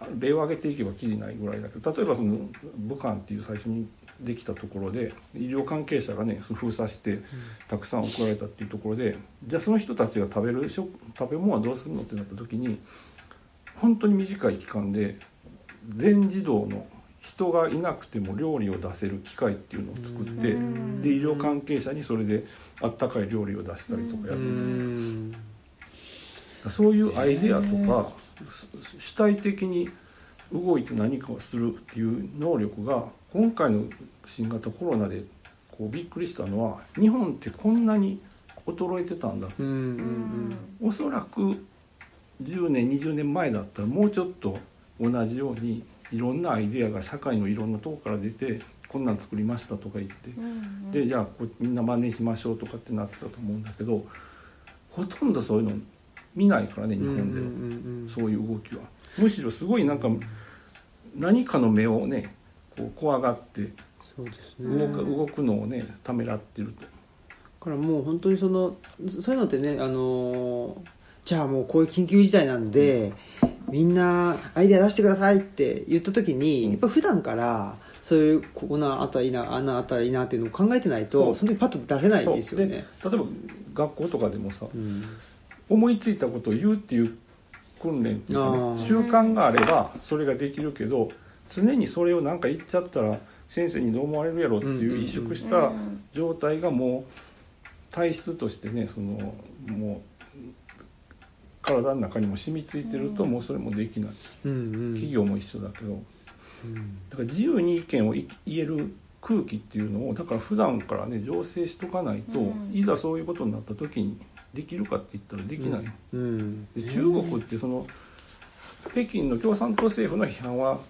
う例を挙げていけばきりないぐらいだけど例えばその武漢っていう最初にできたところで医療関係者がね封鎖してたくさん送られたっていうところでじゃあその人たちが食べる食べ物はどうするのってなった時に本当に短い期間で全自動の人がいなくても料理を出せる機械っていうのを作ってで医療関係者にそれであったかい料理を出したりとかやってた。そういうアイデアとか主体的に動いて何かをするっていう能力が今回の新型コロナでこうびっくりしたのは日本ってこんなに衰えてたんだ。おそらく10年20年前だったらもうちょっと同じようにいろんなアイデアが社会のいろんなとこから出てこんなん作りましたとか言って、うんうん、でじゃあこみんな真似しましょうとかってなってたと思うんだけどほとんどそういうの見ないからね日本では、そういう動きは。むしろすごいなんか何かの目をねこう怖がって動か動くのをねためらってると。だからもう本当にそのそういうのってねあのーじゃあもうこういう緊急事態なんで、みんなアイデア出してくださいって言った時に、うん。やっぱ普段からそういうここなあったらいいなあんなあったらいいなっていうのを考えてないとその時パッと出せないですよね。で例えば学校とかでもさうん。思いついたことを言うっていう訓練っていうかね習慣があればそれができるけど常にそれをなんか言っちゃったら先生にどう思われるやろっていう萎縮したうん状態がもう体質としてねそのもう体の中にも染みついてるともうそれもできない。うんうん。企業も一緒だけど。うん。だから自由に意見をい言える空気っていうのをだから普段からね醸成しとかないと、うん。いざそういうことになった時にできるかって言ったらできない、うん。で中国ってその北京の共産党政府の批判は、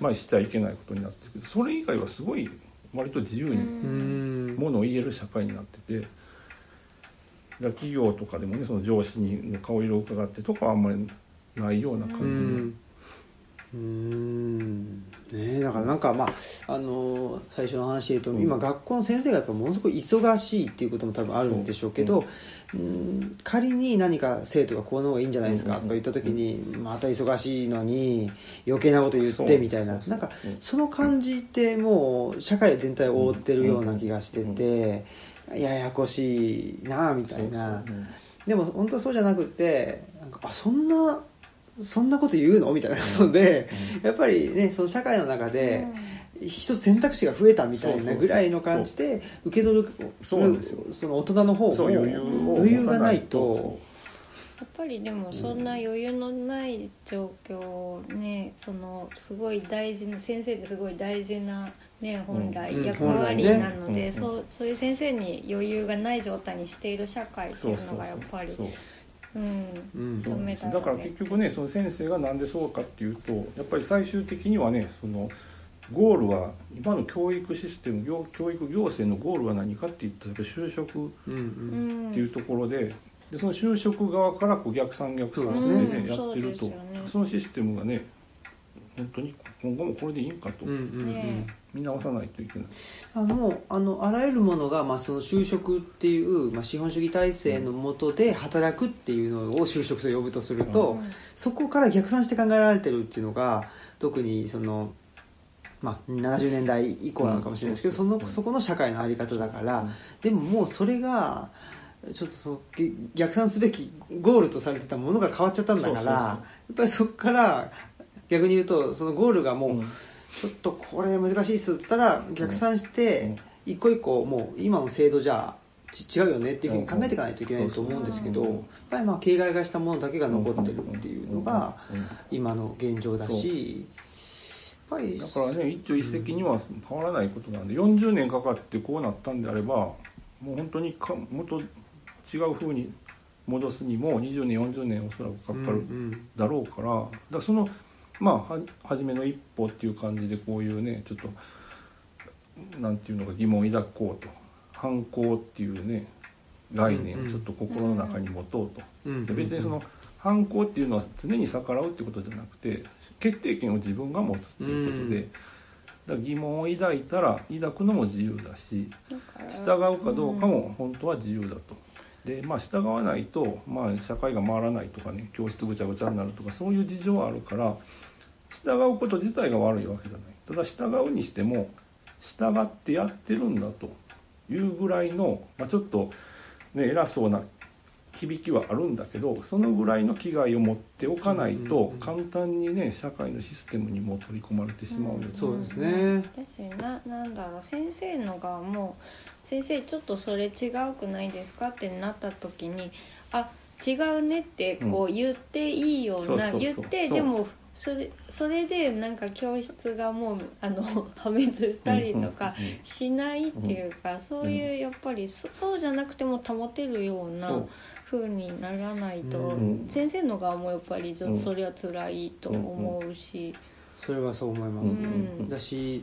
まあ、しちゃいけないことになってるけどそれ以外はすごい割と自由うにん。ものを言える社会になってて。企業とかでもねその上司に顔色を伺ってとかはあんまりないような感じで、うん。うん。ねえだからなんかまああのー最初の話で言うと、うん。今学校の先生がやっぱものすごい忙しいっていうことも多分あるんでしょうけど、うん。仮に何か生徒がこうの方がいいんじゃないですかとか言った時に、また忙しいのに余計なこと言ってみたいな。なんかうん。その感じってもう社会全体を覆ってるような気がしてて、ややこしいなみたいな。でも本当はそうじゃなくてなんかあそんなそんなこと言うの？みたいな。ので、やっぱりねその社会の中で一つ選択肢が増えたみたいなぐらいの感じで受け取るその大人の方も余裕を余裕がないと。やっぱりでもそんな余裕のない状況をねそのすごい大事な先生ってすごい大事な、ね、本来うん。役割なのうん。で、うん。そうそういう先生に余裕がない状態にしている社会ってそそういうう。のがやっぱりそう。うんだから結局ねその先生がなんでそうかっていうとやっぱり最終的にはねそのゴールは今の教育システム教教育行政のゴールは何かって言ったら就職うんううん。んっていうところででその就職側からこう逆算逆算してね、うん。やってると。そのシステムがね本当に今後もこれでいいんかと。うんうん。ね見直さないといけない。あのあのあらゆるものが、まあ、その就職っていう、まあ、資本主義体制の下で働くっていうのを就職と呼ぶとすると、うん。そこから逆算して考えられてるっていうのが特にその、まあ、70年代以降なのかもしれないですけど、そのそこの社会の在り方だから、でももうそれがちょっとそのげ逆算すべきゴールとされてたものが変わっちゃったんだからやっぱりそこから逆に言うとそのゴールがもう、うんちょっとこれ難しいっすっつったら逆算して一個一個もう今の制度じゃち違うよねっていうふうに考えていかないといけないと思うんですけどうんやっぱりまあ形骸化したものだけが残ってるっていうのが今の現状だしやっぱりだからね一朝一夕には変わらないことなんで40年かかってこうなったんであればもう本当にかもっと違う風に戻すにも20年40年おそらくかかるうん。だろうからだからそのまあは初めの一歩っていう感じでこういうねちょっとなんていうのか疑問を抱こうと。反抗っていうね概念をちょっと心の中に持とうと。うんで別にその反抗っていうのは常に逆らうってことじゃなくて決定権を自分が持つっていうことで、うん。だから疑問を抱いたら抱くのも自由だし従うかどうかも本当は自由だと。でまあ従わないと、まあ、社会が回らないとかね教室ぐちゃぐちゃになるとかそういう事情はあるから従うこと自体が悪いわけじゃない。ただ従うにしても従ってやってるんだというぐらいの、まあ、ちょっと、ね、偉そうな響きはあるんだけどそのぐらいの危害を持っておかないうんうんうんと簡単にね社会のシステムにも取り込まれてしまうよね。そうですね。だしななんだろう先生の側も「先生ちょっとそれ違うくないですか?」ってなった時に「あ違うね」ってこう言っていいような、そうそうそう。言ってでもそれそれでなんか教室がもうあの (laughs) 破滅したりとかしないっていうか、そういうやっぱりそそうじゃなくても保てるような風にならないと、うん。先生の側もやっぱりちょっうん。とそれは辛いと思うし。それはそう思います、うん。だし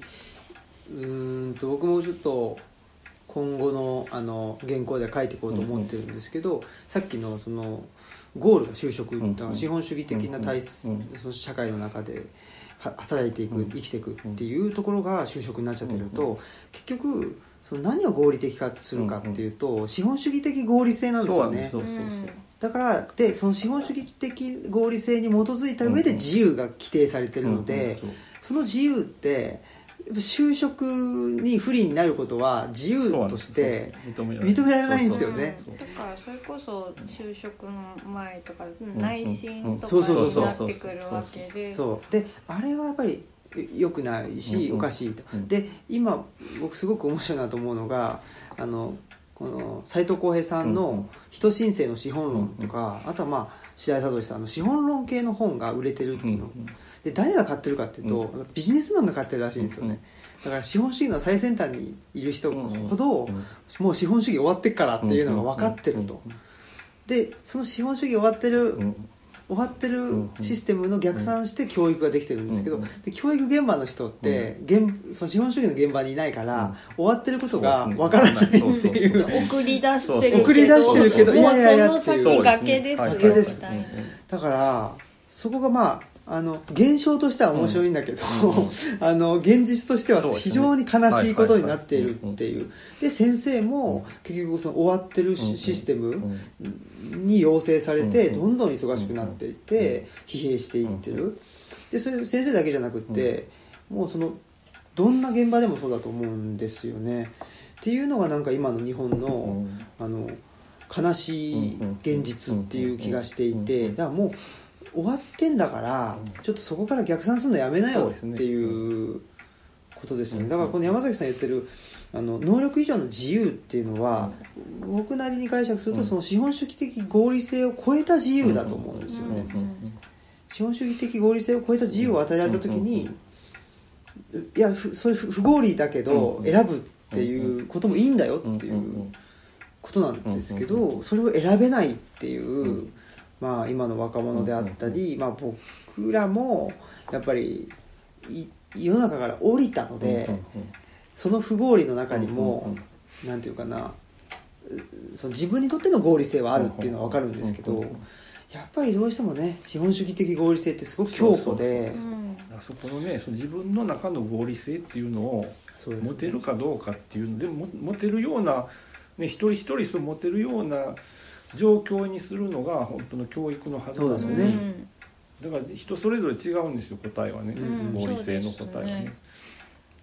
うーんと僕もちょっと今後のあの原稿では書いていこうと思ってるんですけど、さっきのそのゴールが就職、うんだから資本主義的な体その社会の中では働いていく、うん。生きていくっていうところが就職になっちゃってると、結局その何を合理的化するかっていうと、資本主義的合理性なんですよね。だからでその資本主義的合理性に基づいた上で自由が規定されてるので、その自由って就職に不利になることは自由として認められないんですよね。だからそれこそ就職の前とかん内心とそうそうそうかそうになってくるわけで。そう。であれはやっぱり良くないし、おかしいと、うん。で今僕すごく面白いなと思うのがあのこの斎藤浩平さんのん「人申請の資本論」とか、あとはまあ白井聡さんの資本論系の本が売れてるっていうの、で誰が買ってるかっていうと、うビジネスマンが買ってるらしいんですよね、うんだから資本主義の最先端にいる人ほど、うん。もう資本主義終わってっからっていうのが分かってると、でその資本主義終わってる、うん終わってるんシステムの逆算して教育ができてるんですけど、うんで教育現場の人って、現その資本主義の現場にいないから、終わってることが分からないっていう。送り出してるけど送り出してるけどもういやいやいやそのって。いう先崖ですよはい崖ですみたい。なだからそこがまああの現象としては面白いんだけど、うん (laughs) あの現実としては非常に悲しいことになっているっていう。で先生も結局その終わってるシシステムに要請されてうんどんどん忙しくなっていって疲弊していってる。でそれ先生だけじゃなくってもうそのどんな現場でもそうだと思うんですよね。っていうのがなんか今の日本のあの悲しい現実っていう気がしていて。だからもう終わってんだからちょっとそこから逆算するのやめなよっていうことですよね。だからこの山崎さん言ってるあの能力以上の自由っていうのは僕なりに解釈するとその資本主義的合理性を超えた自由だと思うんですよね。資本主義的合理性を超えた自由を与えられた時にいやふそれ不不合理だけど選ぶっていうこともいいんだよっていうことなんですけどそれを選べないっていうまあ今の若者であったりまあ僕らもやっぱりい世の中から降りたのでその不合理の中にもなんていうかなうその自分にとっての合理性はあるっていうのは分かるんですけどやっぱりどうしてもね資本主義的合理性ってすごく強固でそこのねその自分の中の合理性っていうのを持てるかどうかっていうのでも持てるような、ね、一人一人そう持てるような状況にするのが本当の教育のはずなのに、ね。だから人それぞれ違うんですよ答えはね、うん。合理性の答えはね。ね。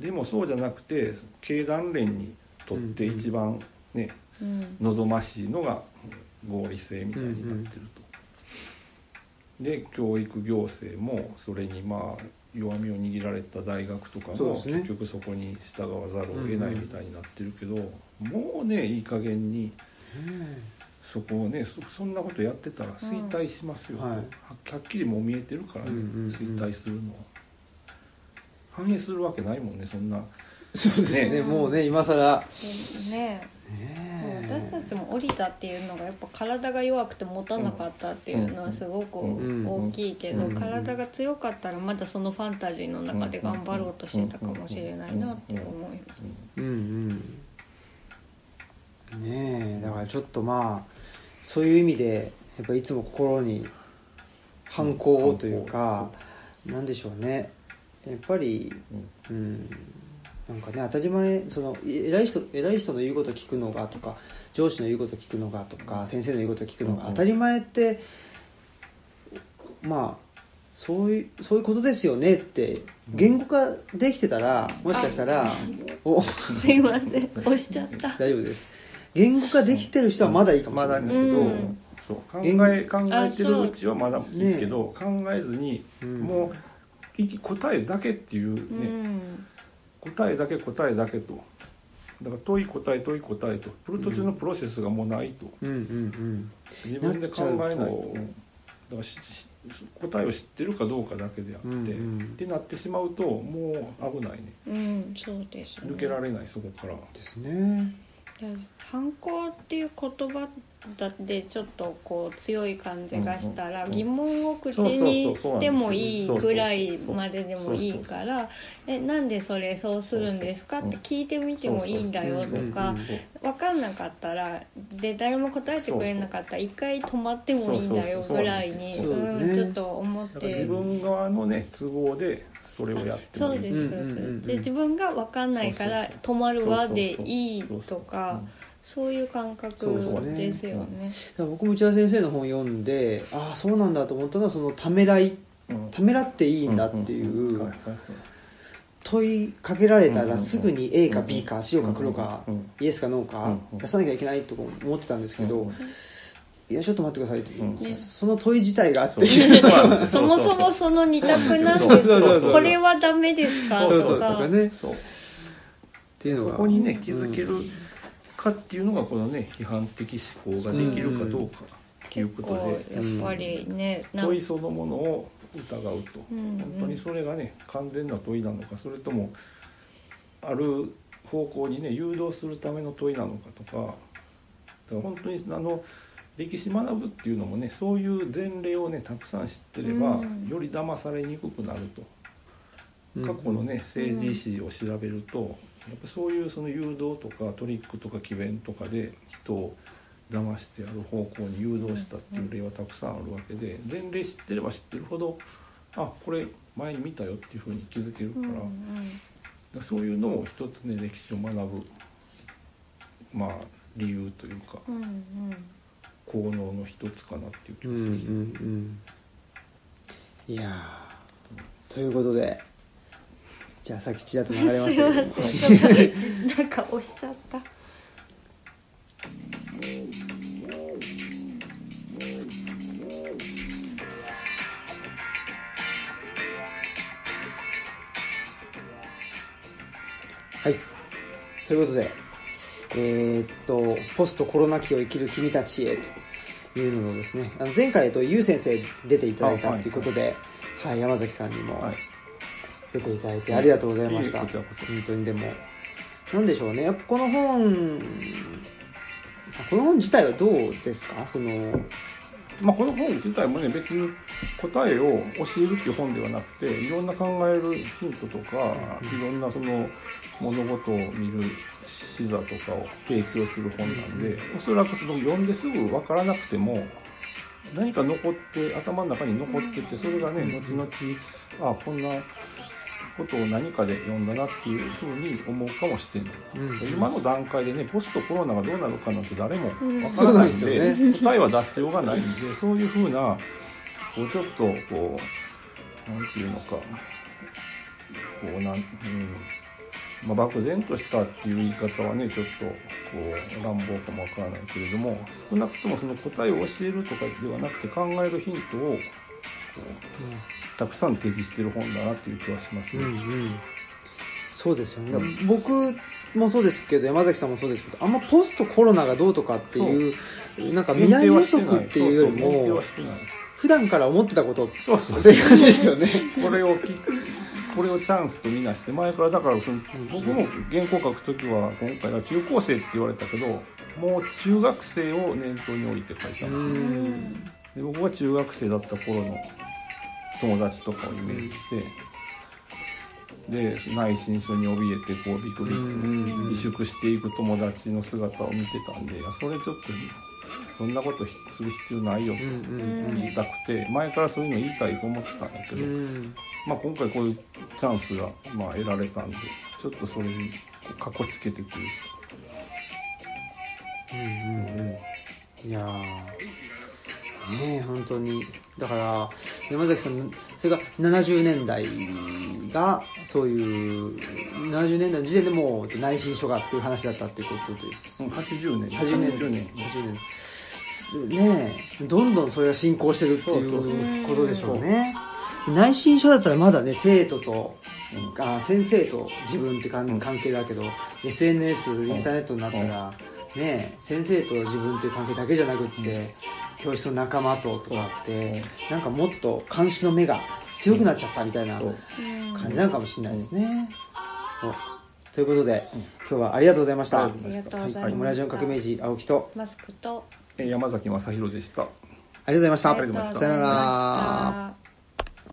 でもそうじゃなくて経団連にとって一番ね、うん。望ましいのが合理性みたいになってると。で教育行政もそれにまあ弱みを握られた大学とかも結局そこに従わざるを得ないみたいになってるけど、もうねいい加減にそこをねそそんなことやってたら衰退しますよ、はい。ははっきりもう見えてるからね、うんうんうん。衰退するのは。反映するわけないもんねそんな。そうですね。ね。もうね今更。でねもう私たちも降りたっていうのがやっぱ体が弱くて持たなかったっていうのはすごくうん大きいけどうん。体が強かったらまだそのファンタジーの中で頑張ろうとしてたかもしれないなって思います。うんうん。ねえ。だからちょっとまあそういう意味でやっぱいつも心に反抗をというかなんでしょうね。やっぱりうん。なんかね当たり前そのい偉い人偉い人の言うこと聞くのがとか上司の言うこと聞くのがとか先生の言うこと聞くのが当たり前ってまあそういうそういうことですよねって言語化できてたらもしかしたらおすいません。押しちゃった。(laughs) 大丈夫です言語化できてる人はまだいいかもしれないんですけど、うん。そう考言え考えてるうちはまだいいけど、考えずに、うんもうい答えだけっていうね、うん。答えだけ答えだけと。だから問い答え問い答えと。プロ途中のプロセスがもうないと、うん。うん。自分で考えないと。だから答えを知ってるかどうかだけであって、うんうん。ってなってしまうともう危ないね。うんそうですね。抜けられないそこから。うんですね反抗っていう言葉だってちょっとこう強い感じがしたら、疑問を口にしてもいいぐらいまででもいいから「えなんでそれそうするんですか?」って聞いてみてもいいんだよとか分かんなかったらで誰も答えてくれなかったら一回止まってもいいんだよぐらいにそうんちょっと思って自。分側のね都合でそれをやってもいい。そうです、うんうんで自分が分かんないから止まるわでいいとかそういう感覚ですよね。だから僕も内田先生の本読んでああそうなんだと思ったのはそのためらいうん。ためらっていいんだっていう問いかけられたらすぐに A か B か白か黒かイエスかノーか出さなきゃいけないと思ってたんですけどうんうんいやちょっと待ってくださいってう。ん。その問い自体があって。そう。い (laughs) うそうなんですそもそもその二択なんですそうそうそう。そうこれはダメですか？そうそうとかとか。ねっそうていう。のがそこにね気づけるかっていうのがこのね批判的思考ができるかどうか。っていうことで。やっぱりね、問いそのものを疑うと。うんうん。本当にそれがね完全な問いなのかそれともある方向にね誘導するための問いなのかとか。だから本当にあの歴史学ぶっていうのもねそういう前例をねたくさん知ってれば、うん。より騙されにくくなると。うん。過去のね政治史を調べると、やっぱそういうその誘導とかトリックとか詭弁とかで人を騙してある方向に誘導したっていう例はたくさんあるわけで前例知ってれば知ってるほどあこれ前に見たよっていうふうに気づけるから,、うんうんそういうのを一つね歴史を学ぶまあ理由というか。うんうん効能の一つかなっていう気うんうんがする。うん。いやー。ということでじゃあさっきちらっと流れましたけど。なんか押しちゃった。はい。ということでえーっとポストコロナ期を生きる君たちへというのをですねあの前回、えっと、ゆう先生出ていただいたということで、はい山崎さんにもはい。出ていただいてありがとうございました、いえい本当にでもなんでしょうね。この本あこの本自体はどうですか？そのまあ、この本自体もね別に答えを教えるっていう本ではなくていろんな考えるヒントとかいろんなその物事を見る視座とかを提供する本なんでおそらくその読んですぐ分からなくても何か残って頭の中に残っててそれがね後々あこんなことを何かで読んだなっていうふうに思うかもしれない。うん。今の段階でねポストコロナがどうなるかなんて誰もわからないんで,、そうなんね。答えは出しようがないんでそういうふうなこうちょっとこうなんていうのかこうなん、うんまあ、漠然としたっていう言い方はねちょっとこう乱暴かもわからないけれども少なくともその答えを教えるとかではなくて考えるヒントをこうたくさん提示してる本だなっていう気はしますね。うんうん。そうですよね、僕もそうですけど山崎さんもそうですけどあんまポストコロナがどうとかっていうなんか未来予測っていうよりも普段から思ってたことっていう感じですよね。これをきこれをチャンスとみなして前からだからその僕も原稿書く時は今回は中高生って言われたけどもう中学生を念頭に置いて書いたんですで僕は中学生だった頃の友達とかをイメージしてで内心症に怯えてこうビクビクうん。萎縮していく友達の姿を見てたんでいやそれちょっとそんなことする必要ないよと言いたくて前からそういうの言いたいと思ってたんだけうど、ん。まあ、今回こういうチャンスがまあ得られたんでちょっとそれにかっこつけてくるうんうんうん。いやーねえ本当に。だから山崎さんそれが70年代がそういう70年代の時点でもう内心書がっていう話だったっていうことです。うん80年。80年。80年。80年ねえどんどんそれが進行してるっていうことでしょうね。内心書だったらまだね生徒と、あ先生と自分って関関係だけど、SNS インターネットになったら、ねえ先生と自分っていう関係だけじゃなくって、教室の仲間ととかって、なんかもっと監視の目が強くなっちゃったみたいな感じなのかもしれないですね、おということで、今日はありがとうございました。ありがとうございました。はい、オムラジオン革命児青木と。マスクと。え山崎正弘でした。ありがとうございました。ありがとうございました。さよなら